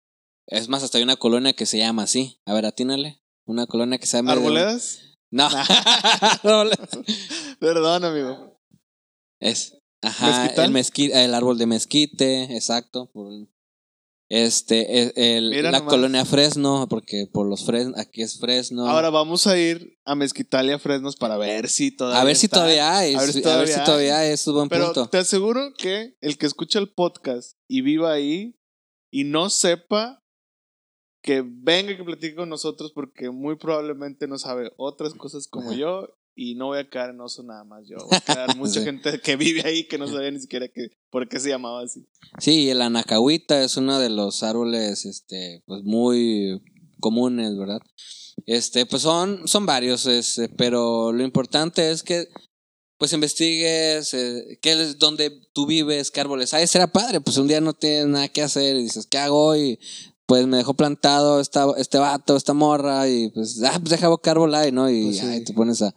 es más, hasta hay una colonia que se llama así. A ver, atínale. Una colonia que se llama. ¿Arboledas? No. Perdón, amigo. Es. Ajá. El, mezquite, el árbol de mezquite, exacto. Este, el, la colonia Fresno, porque por los Fresno, aquí es Fresno. Ahora vamos a ir a Mezquital y a Fresnos para ver si todavía. A ver si todavía hay. A ver si todavía, hay. Es un buen Pero te aseguro que el que escucha el podcast y viva ahí y no sepa que venga y que platique con nosotros porque muy probablemente no sabe otras cosas como yo y no voy a quedar en oso nada más yo. Voy a quedar mucha gente que vive ahí que no sabía ni siquiera que, por qué se llamaba así. Sí, el anacahuita es uno de los árboles este, pues muy comunes, ¿verdad? Este, pues son, son varios, este, pero lo importante es que pues investigues eh, qué es donde tú vives, qué árboles hay. Será padre, pues un día no tienes nada que hacer y dices, ¿qué hago hoy? Pues me dejó plantado esta, este vato, esta morra, y pues, ah, pues deja bocar volar, ¿no? Y pues te pones a.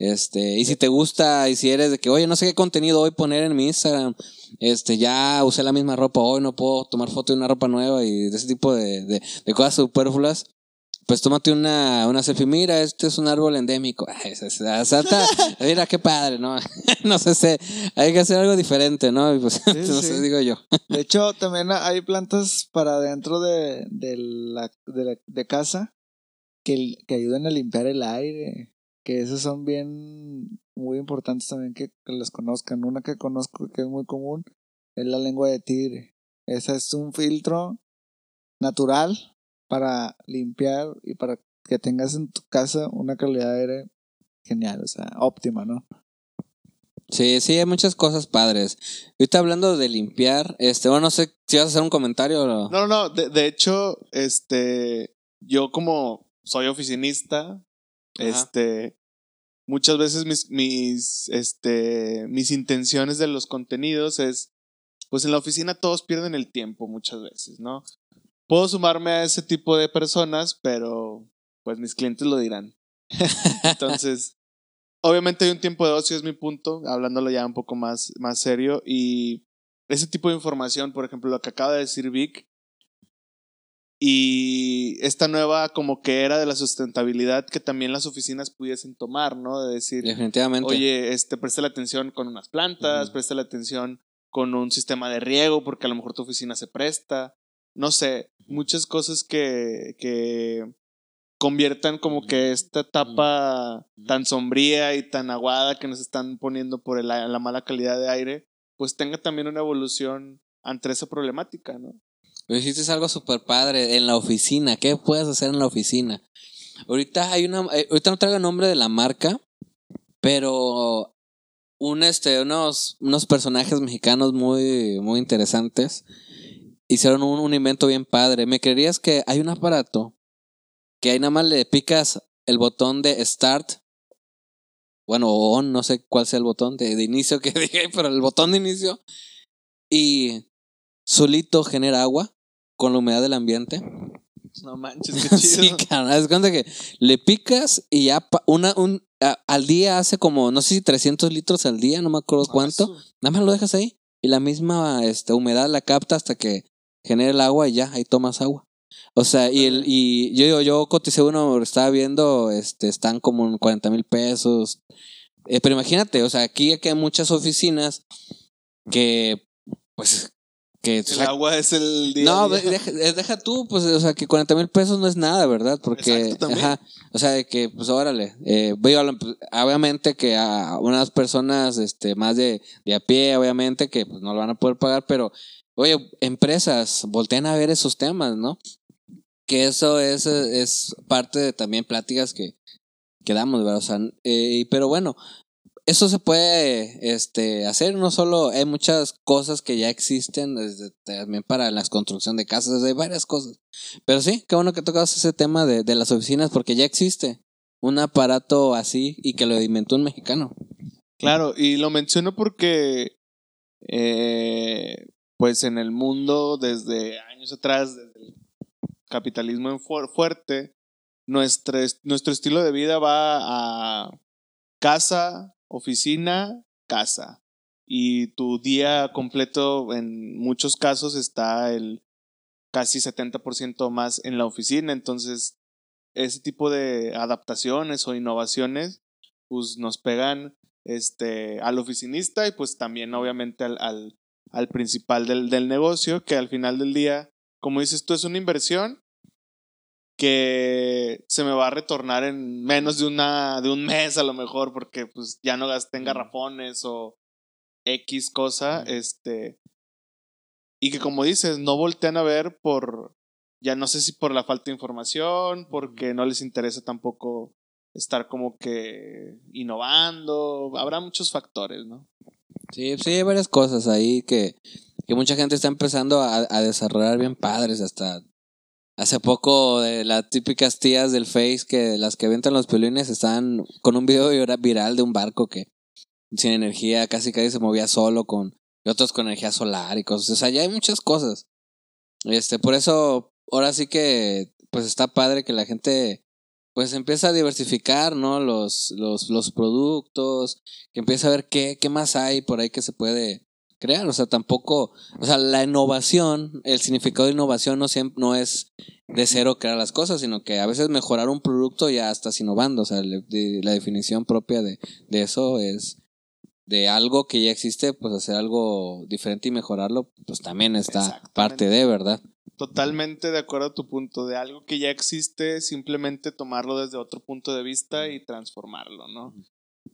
Este, y si te gusta, y si eres de que, oye, no sé qué contenido hoy poner en mi Instagram, este, ya usé la misma ropa hoy, no puedo tomar foto de una ropa nueva y de ese tipo de, de, de cosas superfluas, pues tómate una, una selfie. Mira, este es un árbol endémico. mira qué padre, ¿no? no sé, sé, hay que hacer algo diferente, ¿no? pues, no sé, digo yo. de hecho, también hay plantas para dentro de, de, la, de, casa que, que ayudan a limpiar el aire que esas son bien muy importantes también que, que las conozcan. Una que conozco que es muy común es la lengua de tigre. Esa es un filtro natural para limpiar y para que tengas en tu casa una calidad de aire genial, o sea, óptima, ¿no? Sí, sí, hay muchas cosas padres. Ahorita hablando de limpiar, este, bueno, no sé si vas a hacer un comentario o... No, no, no. De, de hecho, este, yo como soy oficinista, Ajá. este, muchas veces mis, mis, este, mis intenciones de los contenidos es, pues en la oficina todos pierden el tiempo muchas veces, ¿no? Puedo sumarme a ese tipo de personas, pero pues mis clientes lo dirán. Entonces, obviamente hay un tiempo de ocio, es mi punto, hablándolo ya un poco más, más serio. Y ese tipo de información, por ejemplo, lo que acaba de decir Vic, y esta nueva como que era de la sustentabilidad que también las oficinas pudiesen tomar, ¿no? De decir, Definitivamente. oye, este, presta la atención con unas plantas, Ujú. presta la atención con un sistema de riego, porque a lo mejor tu oficina se presta. No sé, muchas cosas que, que conviertan como que esta etapa tan sombría y tan aguada que nos están poniendo por el la mala calidad de aire, pues tenga también una evolución ante esa problemática, ¿no? Dijiste algo súper padre en la oficina. ¿Qué puedes hacer en la oficina? Ahorita hay una. eh, ahorita no traigo el nombre de la marca, pero un este, unos, unos personajes mexicanos muy, muy interesantes hicieron un, un invento bien padre. ¿Me creerías que hay un aparato que ahí nada más le picas el botón de start? Bueno, o on, no sé cuál sea el botón de, de inicio que dije, pero el botón de inicio. Y solito genera agua con la humedad del ambiente. No manches, qué chido. sí, de cuenta que le picas y ya una, un, a- al día hace como, no sé si 300 litros al día, no me acuerdo cuánto. Nada más lo dejas ahí y la misma este, humedad la capta hasta que genere el agua y ya, ahí tomas agua. O sea, y, el, y yo, yo, yo coticé uno, estaba viendo, este, están como en 40 mil pesos. Eh, pero imagínate, o sea, aquí, aquí hay muchas oficinas que, pues, que... El agua es el día. no, día. deja, eh, deja tú, pues, o sea, que 40 mil pesos no es nada, ¿verdad? Porque, ajá, o sea, de que, pues, órale, eh, veo, obviamente que a unas personas, este, más de, de a pie, obviamente, que, pues, no lo van a poder pagar, pero, oye, empresas, voltean a ver esos temas, ¿no? Que eso es, es parte de también pláticas que, que damos, ¿verdad? O sea, eh, pero bueno, eso se puede este, hacer, no solo hay muchas cosas que ya existen desde, también para la construcción de casas, hay varias cosas. Pero sí, qué bueno que tocas ese tema de, de las oficinas porque ya existe un aparato así y que lo inventó un mexicano. Claro, y lo menciono porque, eh, pues en el mundo, desde años atrás, desde el capitalismo fuerte, nuestro, est- nuestro estilo de vida va a casa, oficina, casa. Y tu día completo, en muchos casos, está el casi 70% más en la oficina. Entonces, ese tipo de adaptaciones o innovaciones, pues nos pegan este, al oficinista y pues también obviamente al, al principal del, del negocio, que al final del día, como dices tú, es una inversión que se me va a retornar en menos de una de un mes a lo mejor porque pues ya no gasté en garrafones o X cosa, este y que como dices, no voltean a ver por ya no sé si por la falta de información, porque no les interesa tampoco estar como que innovando, habrá muchos factores, ¿no? Sí, sí, hay varias cosas ahí que, que mucha gente está empezando a, a desarrollar bien padres. Hasta hace poco, de las típicas tías del Face que las que aventan los pelines están con un video vira- viral de un barco que sin energía casi casi se movía solo con y otros con energía solar y cosas. O sea, ya hay muchas cosas. Este, por eso, ahora sí que, pues está padre que la gente pues empieza a diversificar, ¿no? Los, los, los productos, que empieza a ver qué, qué más hay por ahí que se puede crear. O sea, tampoco, o sea, la innovación, el significado de innovación no siempre, no es de cero crear las cosas, sino que a veces mejorar un producto ya estás innovando. O sea, le- de- la definición propia de, de eso es de algo que ya existe, pues hacer algo diferente y mejorarlo, pues también está parte de, ¿verdad? Totalmente de acuerdo a tu punto, de algo que ya existe, simplemente tomarlo desde otro punto de vista y transformarlo, ¿no?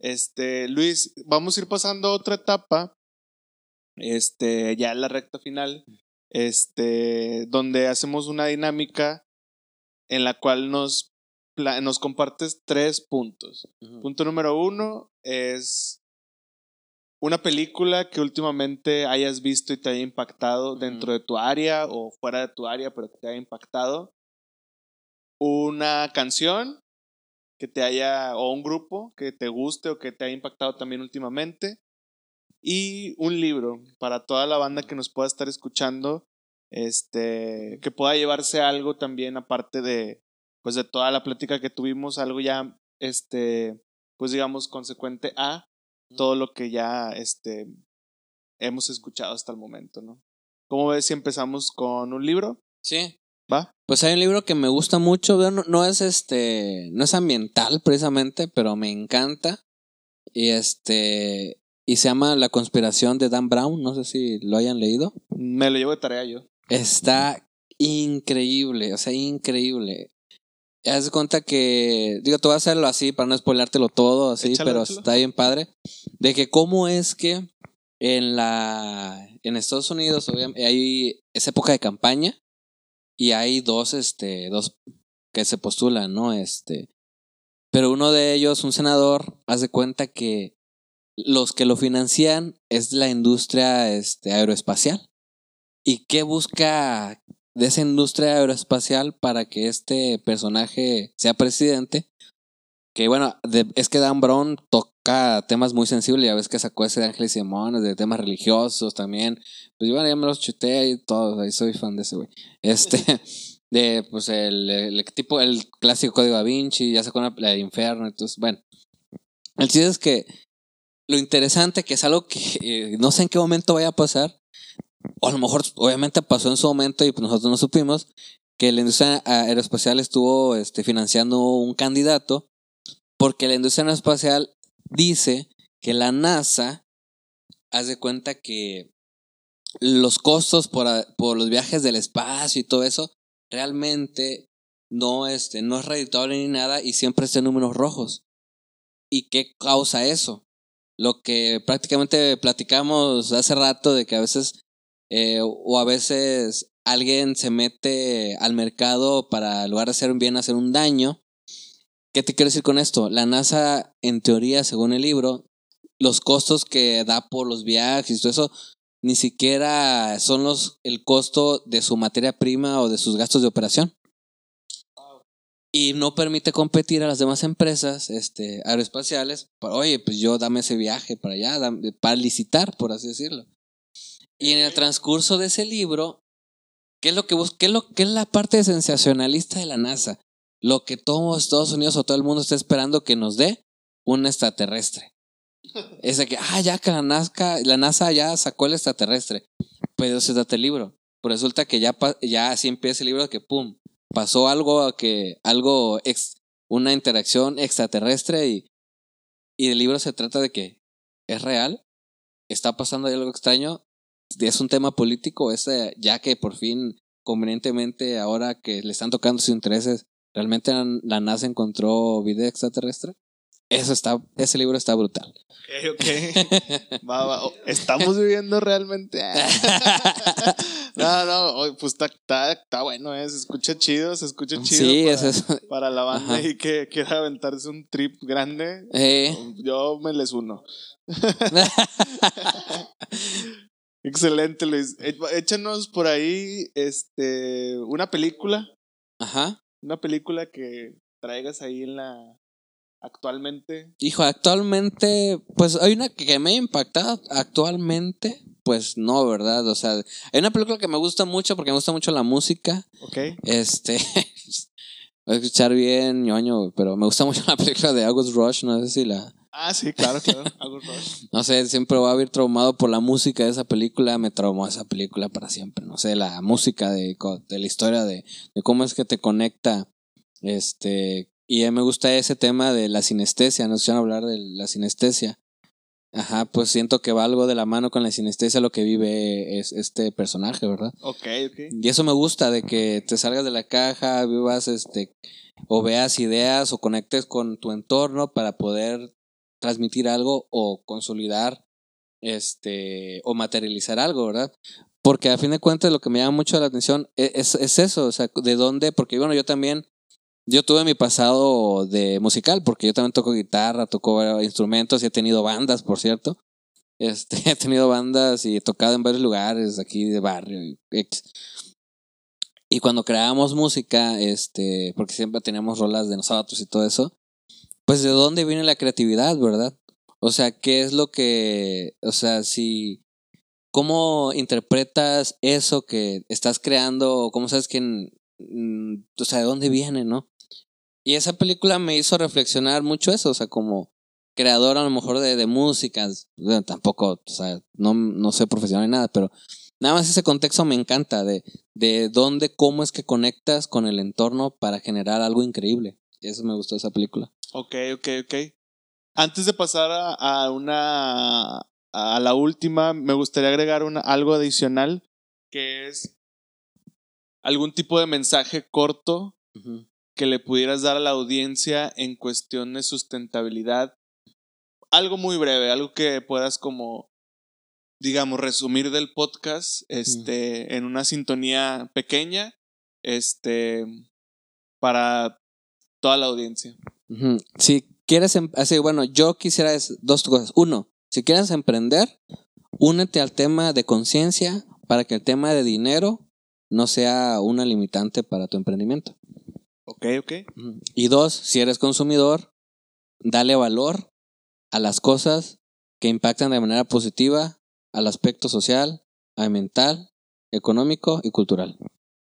Este, Luis, vamos a ir pasando a otra etapa, este, ya en la recta final, este, donde hacemos una dinámica en la cual nos, nos compartes tres puntos. Punto número uno es una película que últimamente hayas visto y te haya impactado dentro de tu área o fuera de tu área, pero que te haya impactado. Una canción que te haya, o un grupo que te guste o que te haya impactado también últimamente. Y un libro para toda la banda que nos pueda estar escuchando, este, que pueda llevarse algo también aparte de, pues de toda la plática que tuvimos, algo ya, este, pues digamos, consecuente a todo lo que ya este, hemos escuchado hasta el momento, ¿no? ¿Cómo ves si empezamos con un libro? Sí. ¿Va? Pues hay un libro que me gusta mucho, no, no es este, no es ambiental precisamente, pero me encanta. Y este, y se llama La conspiración de Dan Brown, no sé si lo hayan leído. Me lo llevo de tarea yo. Está increíble, o sea, increíble. Haz de cuenta que, digo, te voy a hacerlo así para no spoilártelo todo, así, Échalo, pero échalo. está bien padre. De que cómo es que en la, en Estados Unidos obviamente, hay, es época de campaña y hay dos, este, dos que se postulan, ¿no? Este, pero uno de ellos, un senador, hace cuenta que los que lo financian es la industria este, aeroespacial. ¿Y qué busca de esa industria aeroespacial para que este personaje sea presidente? Que bueno, de- es que Dan Brown toca temas muy sensibles, ya ves que sacó ese de Ángeles y Demonios, de temas religiosos también. Pues bueno, ya me los chuté y todo, ahí soy fan de ese güey. Este, de pues el, el tipo, el clásico código da Vinci, ya sacó una, la de Inferno, entonces, bueno. El chiste es que lo interesante, que es algo que eh, no sé en qué momento vaya a pasar, o a lo mejor obviamente pasó en su momento y pues nosotros no supimos, que la industria aeroespacial estuvo este, financiando un candidato, porque la industria aeroespacial dice que la NASA hace cuenta que los costos por, a- por los viajes del espacio y todo eso realmente no, este, no es redituable ni nada y siempre está números rojos. ¿Y qué causa eso? Lo que prácticamente platicamos hace rato de que a veces eh, o a veces alguien se mete al mercado para en lugar de hacer un bien hacer un daño. ¿Qué te quiero decir con esto? La NASA, en teoría, según el libro, los costos que da por los viajes y todo eso, ni siquiera son los el costo de su materia prima o de sus gastos de operación. Y no permite competir a las demás empresas este, aeroespaciales. Para, Oye, pues yo dame ese viaje para allá, dame- para licitar, por así decirlo. Y en el transcurso de ese libro, ¿qué es lo que bus- qué es lo qué es la parte sensacionalista de la NASA? Lo que todos Estados Unidos o todo el mundo está esperando que nos dé un extraterrestre. Es de que, ah, ya que la NASA, la NASA ya sacó el extraterrestre. Pero se trata el libro. Pues resulta que ya, ya así empieza el libro que, pum, pasó algo que, algo, ex, una interacción extraterrestre y, y el libro se trata de que es real, está pasando ahí algo extraño, es un tema político, ese, ya que por fin, convenientemente, ahora que le están tocando sus intereses, realmente la, NASA encontró vida extraterrestre. Eso está, ese libro está brutal. Ok, ok. Va, va. Estamos viviendo realmente. no, no, pues está, está, está bueno, ¿eh? se escucha chido, se escucha chido. sí, para, eso es. para la banda Ajá. y que quiera aventarse un trip grande. Eh, Yo me les uno. Excelente, Luis. Eh, Échanos por ahí este, una película. Ajá. Una película que traigas ahí en la. actualmente. Hijo, actualmente, pues hay una que me ha impactado actualmente, pues no, ¿verdad? O sea, hay una película que me gusta mucho porque me gusta mucho la música. Ok. Este, voy a escuchar bien ñoño, pero me gusta mucho la película de August Rush, no sé si la, Ah, sí, claro, claro. Hago rush. no sé, siempre voy a haber traumado por la música de esa película, me traumó esa película para siempre, no sé, la música de, de la historia de, de cómo es que te conecta, este, y a mí me gusta ese tema de la sinestesia, no escuchan hablar de la sinestesia, Ajá, pues siento que va algo de la mano con la sinestesia lo que vive es este personaje, ¿verdad? Ok, ok. Y eso me gusta, de que te salgas de la caja, vivas este, o veas ideas o conectes con tu entorno para poder transmitir algo o consolidar este, o materializar algo, ¿verdad? Porque a fin de cuentas lo que me llama mucho la atención e-, es, es eso, o sea, de dónde, porque bueno, yo también, yo tuve mi pasado de musical, porque yo también toco guitarra, toco instrumentos y he tenido bandas, por cierto. Este, he tenido bandas y he tocado en varios lugares aquí de barrio. y cuando creábamos música, este, porque siempre teníamos rolas de nosotros y todo eso, pues de dónde viene la creatividad, ¿verdad? O sea, ¿qué es lo que, o sea, si, cómo interpretas eso que estás creando, cómo sabes que, mm, o sea, de dónde viene, ¿no? Y esa película me hizo reflexionar mucho eso, o sea, como creador a lo mejor de, de músicas, tampoco, o sea, no, no soy profesional ni nada, pero nada más ese contexto me encanta de, de dónde, cómo es que conectas con el entorno para generar algo increíble. Eso me gustó de esa película. Ok, ok, ok. Antes de pasar a, a una a la última, me gustaría agregar una, algo adicional que es algún tipo de mensaje corto que le pudieras dar a la audiencia en cuestión de sustentabilidad. Algo muy breve, algo que puedas como, digamos, resumir del podcast este, en una sintonía pequeña este, para toda la audiencia. Si quieres, em- así, bueno, yo quisiera dos cosas. Uno, si quieres emprender, únete al tema de conciencia para que el tema de dinero no sea una limitante para tu emprendimiento. Ok, ok. Y dos, si eres consumidor, dale valor a las cosas que impactan de manera positiva al aspecto social, ambiental, económico y cultural.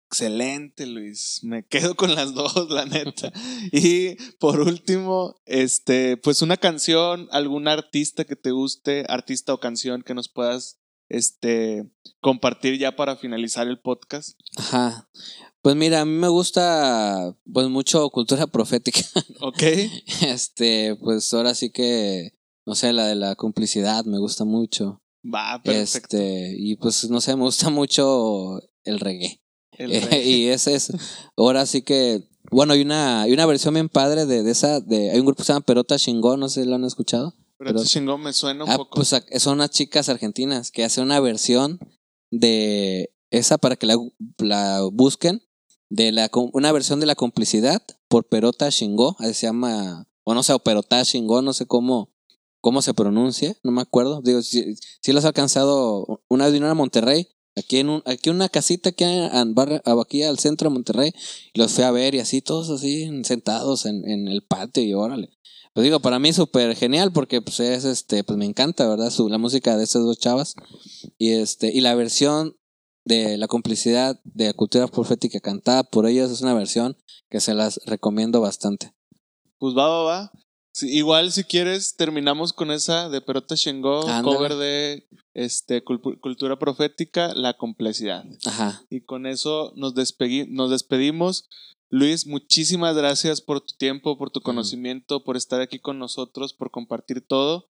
Excelente, Luis. Me quedo con las dos, la neta. Y por último, este, pues una canción, algún artista que te guste, artista o canción que nos puedas este compartir ya para finalizar el podcast. Ajá. Pues mira, a mí me gusta pues mucho cultura profética. Ok. Este, pues ahora sí que, no sé, la de la complicidad me gusta mucho. Va, perfecto. Este, y pues no sé, me gusta mucho el reggae. Eh, y ese es, ahora sí que, bueno, hay una, hay una versión bien padre de, de esa, de, hay un grupo que se llama Perota Chingón, no sé si lo han escuchado. Pero pero- este chingón me suena un Ah, poco. pues son unas chicas argentinas que hacen una versión de esa para que la, la busquen, de la, una versión de la complicidad por Perota Chingó, así se llama, o no sé, o Perota Chingó, no sé cómo, cómo se pronuncia, no me acuerdo. Digo, si, si los he alcanzado, una vez vinieron a Monterrey, aquí en un, aquí una casita barrio- aquí al centro de Monterrey, y los fui a ver y así, todos así, sentados en, en el patio y órale. Pues digo, para mí súper genial porque pues es este, pues me encanta, ¿verdad? Su, la música de estas dos chavas. Y este, y la versión de la complicidad de la cultura profética cantada por ellas es una versión que se las recomiendo bastante. Pues va, va, va. Sí, igual si quieres terminamos con esa de Perota Ándale. cover de este cultura profética, la complejidad. Ajá. Y con eso nos, nos despedimos. Luis, muchísimas gracias por tu tiempo, por tu conocimiento, por estar aquí con nosotros, por compartir todo.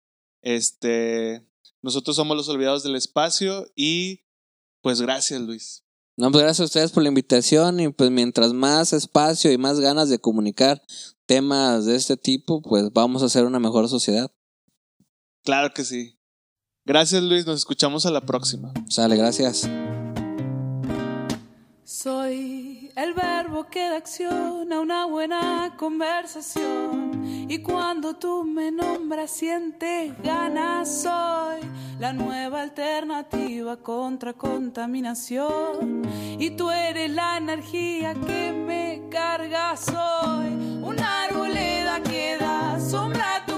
Este, nosotros somos los olvidados del espacio y pues gracias, Luis. No, pues gracias a ustedes por la invitación y pues mientras más espacio y más ganas de comunicar temas de este tipo, pues vamos a hacer una mejor sociedad. Claro que sí. Gracias, Luis. Nos escuchamos a la próxima. Sale, gracias. Soy el verbo que da acción a una buena conversación. Y cuando tú me nombras, sientes ganas. Soy la nueva alternativa contra contaminación. Y tú eres la energía que me carga. Soy una arboleda que da sombra a tu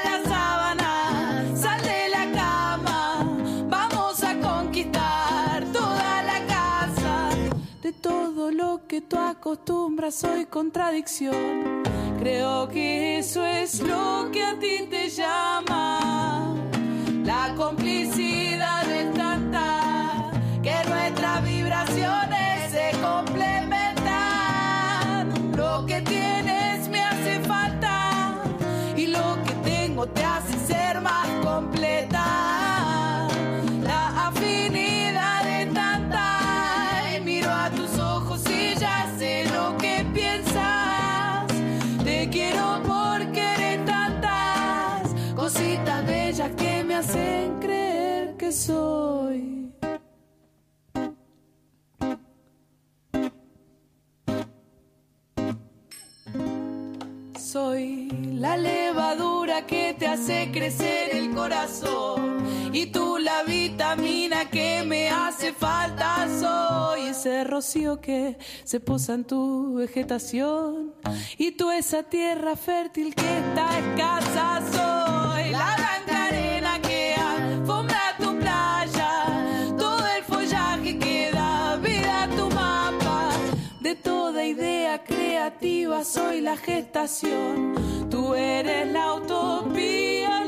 Tira las acostumbra, soy contradicción. Creo que eso es lo que a ti te llama. La complicidad es tanta que nuestras vibraciones se complementan. Lo que tienes soy. Soy la levadura que te hace crecer el corazón y tú la vitamina que me hace falta. Soy ese rocío que se posa en tu vegetación y tú esa tierra fértil que está escasa. Soy la blanca arena que De toda idea creativa soy la gestación. Tú eres la utopía.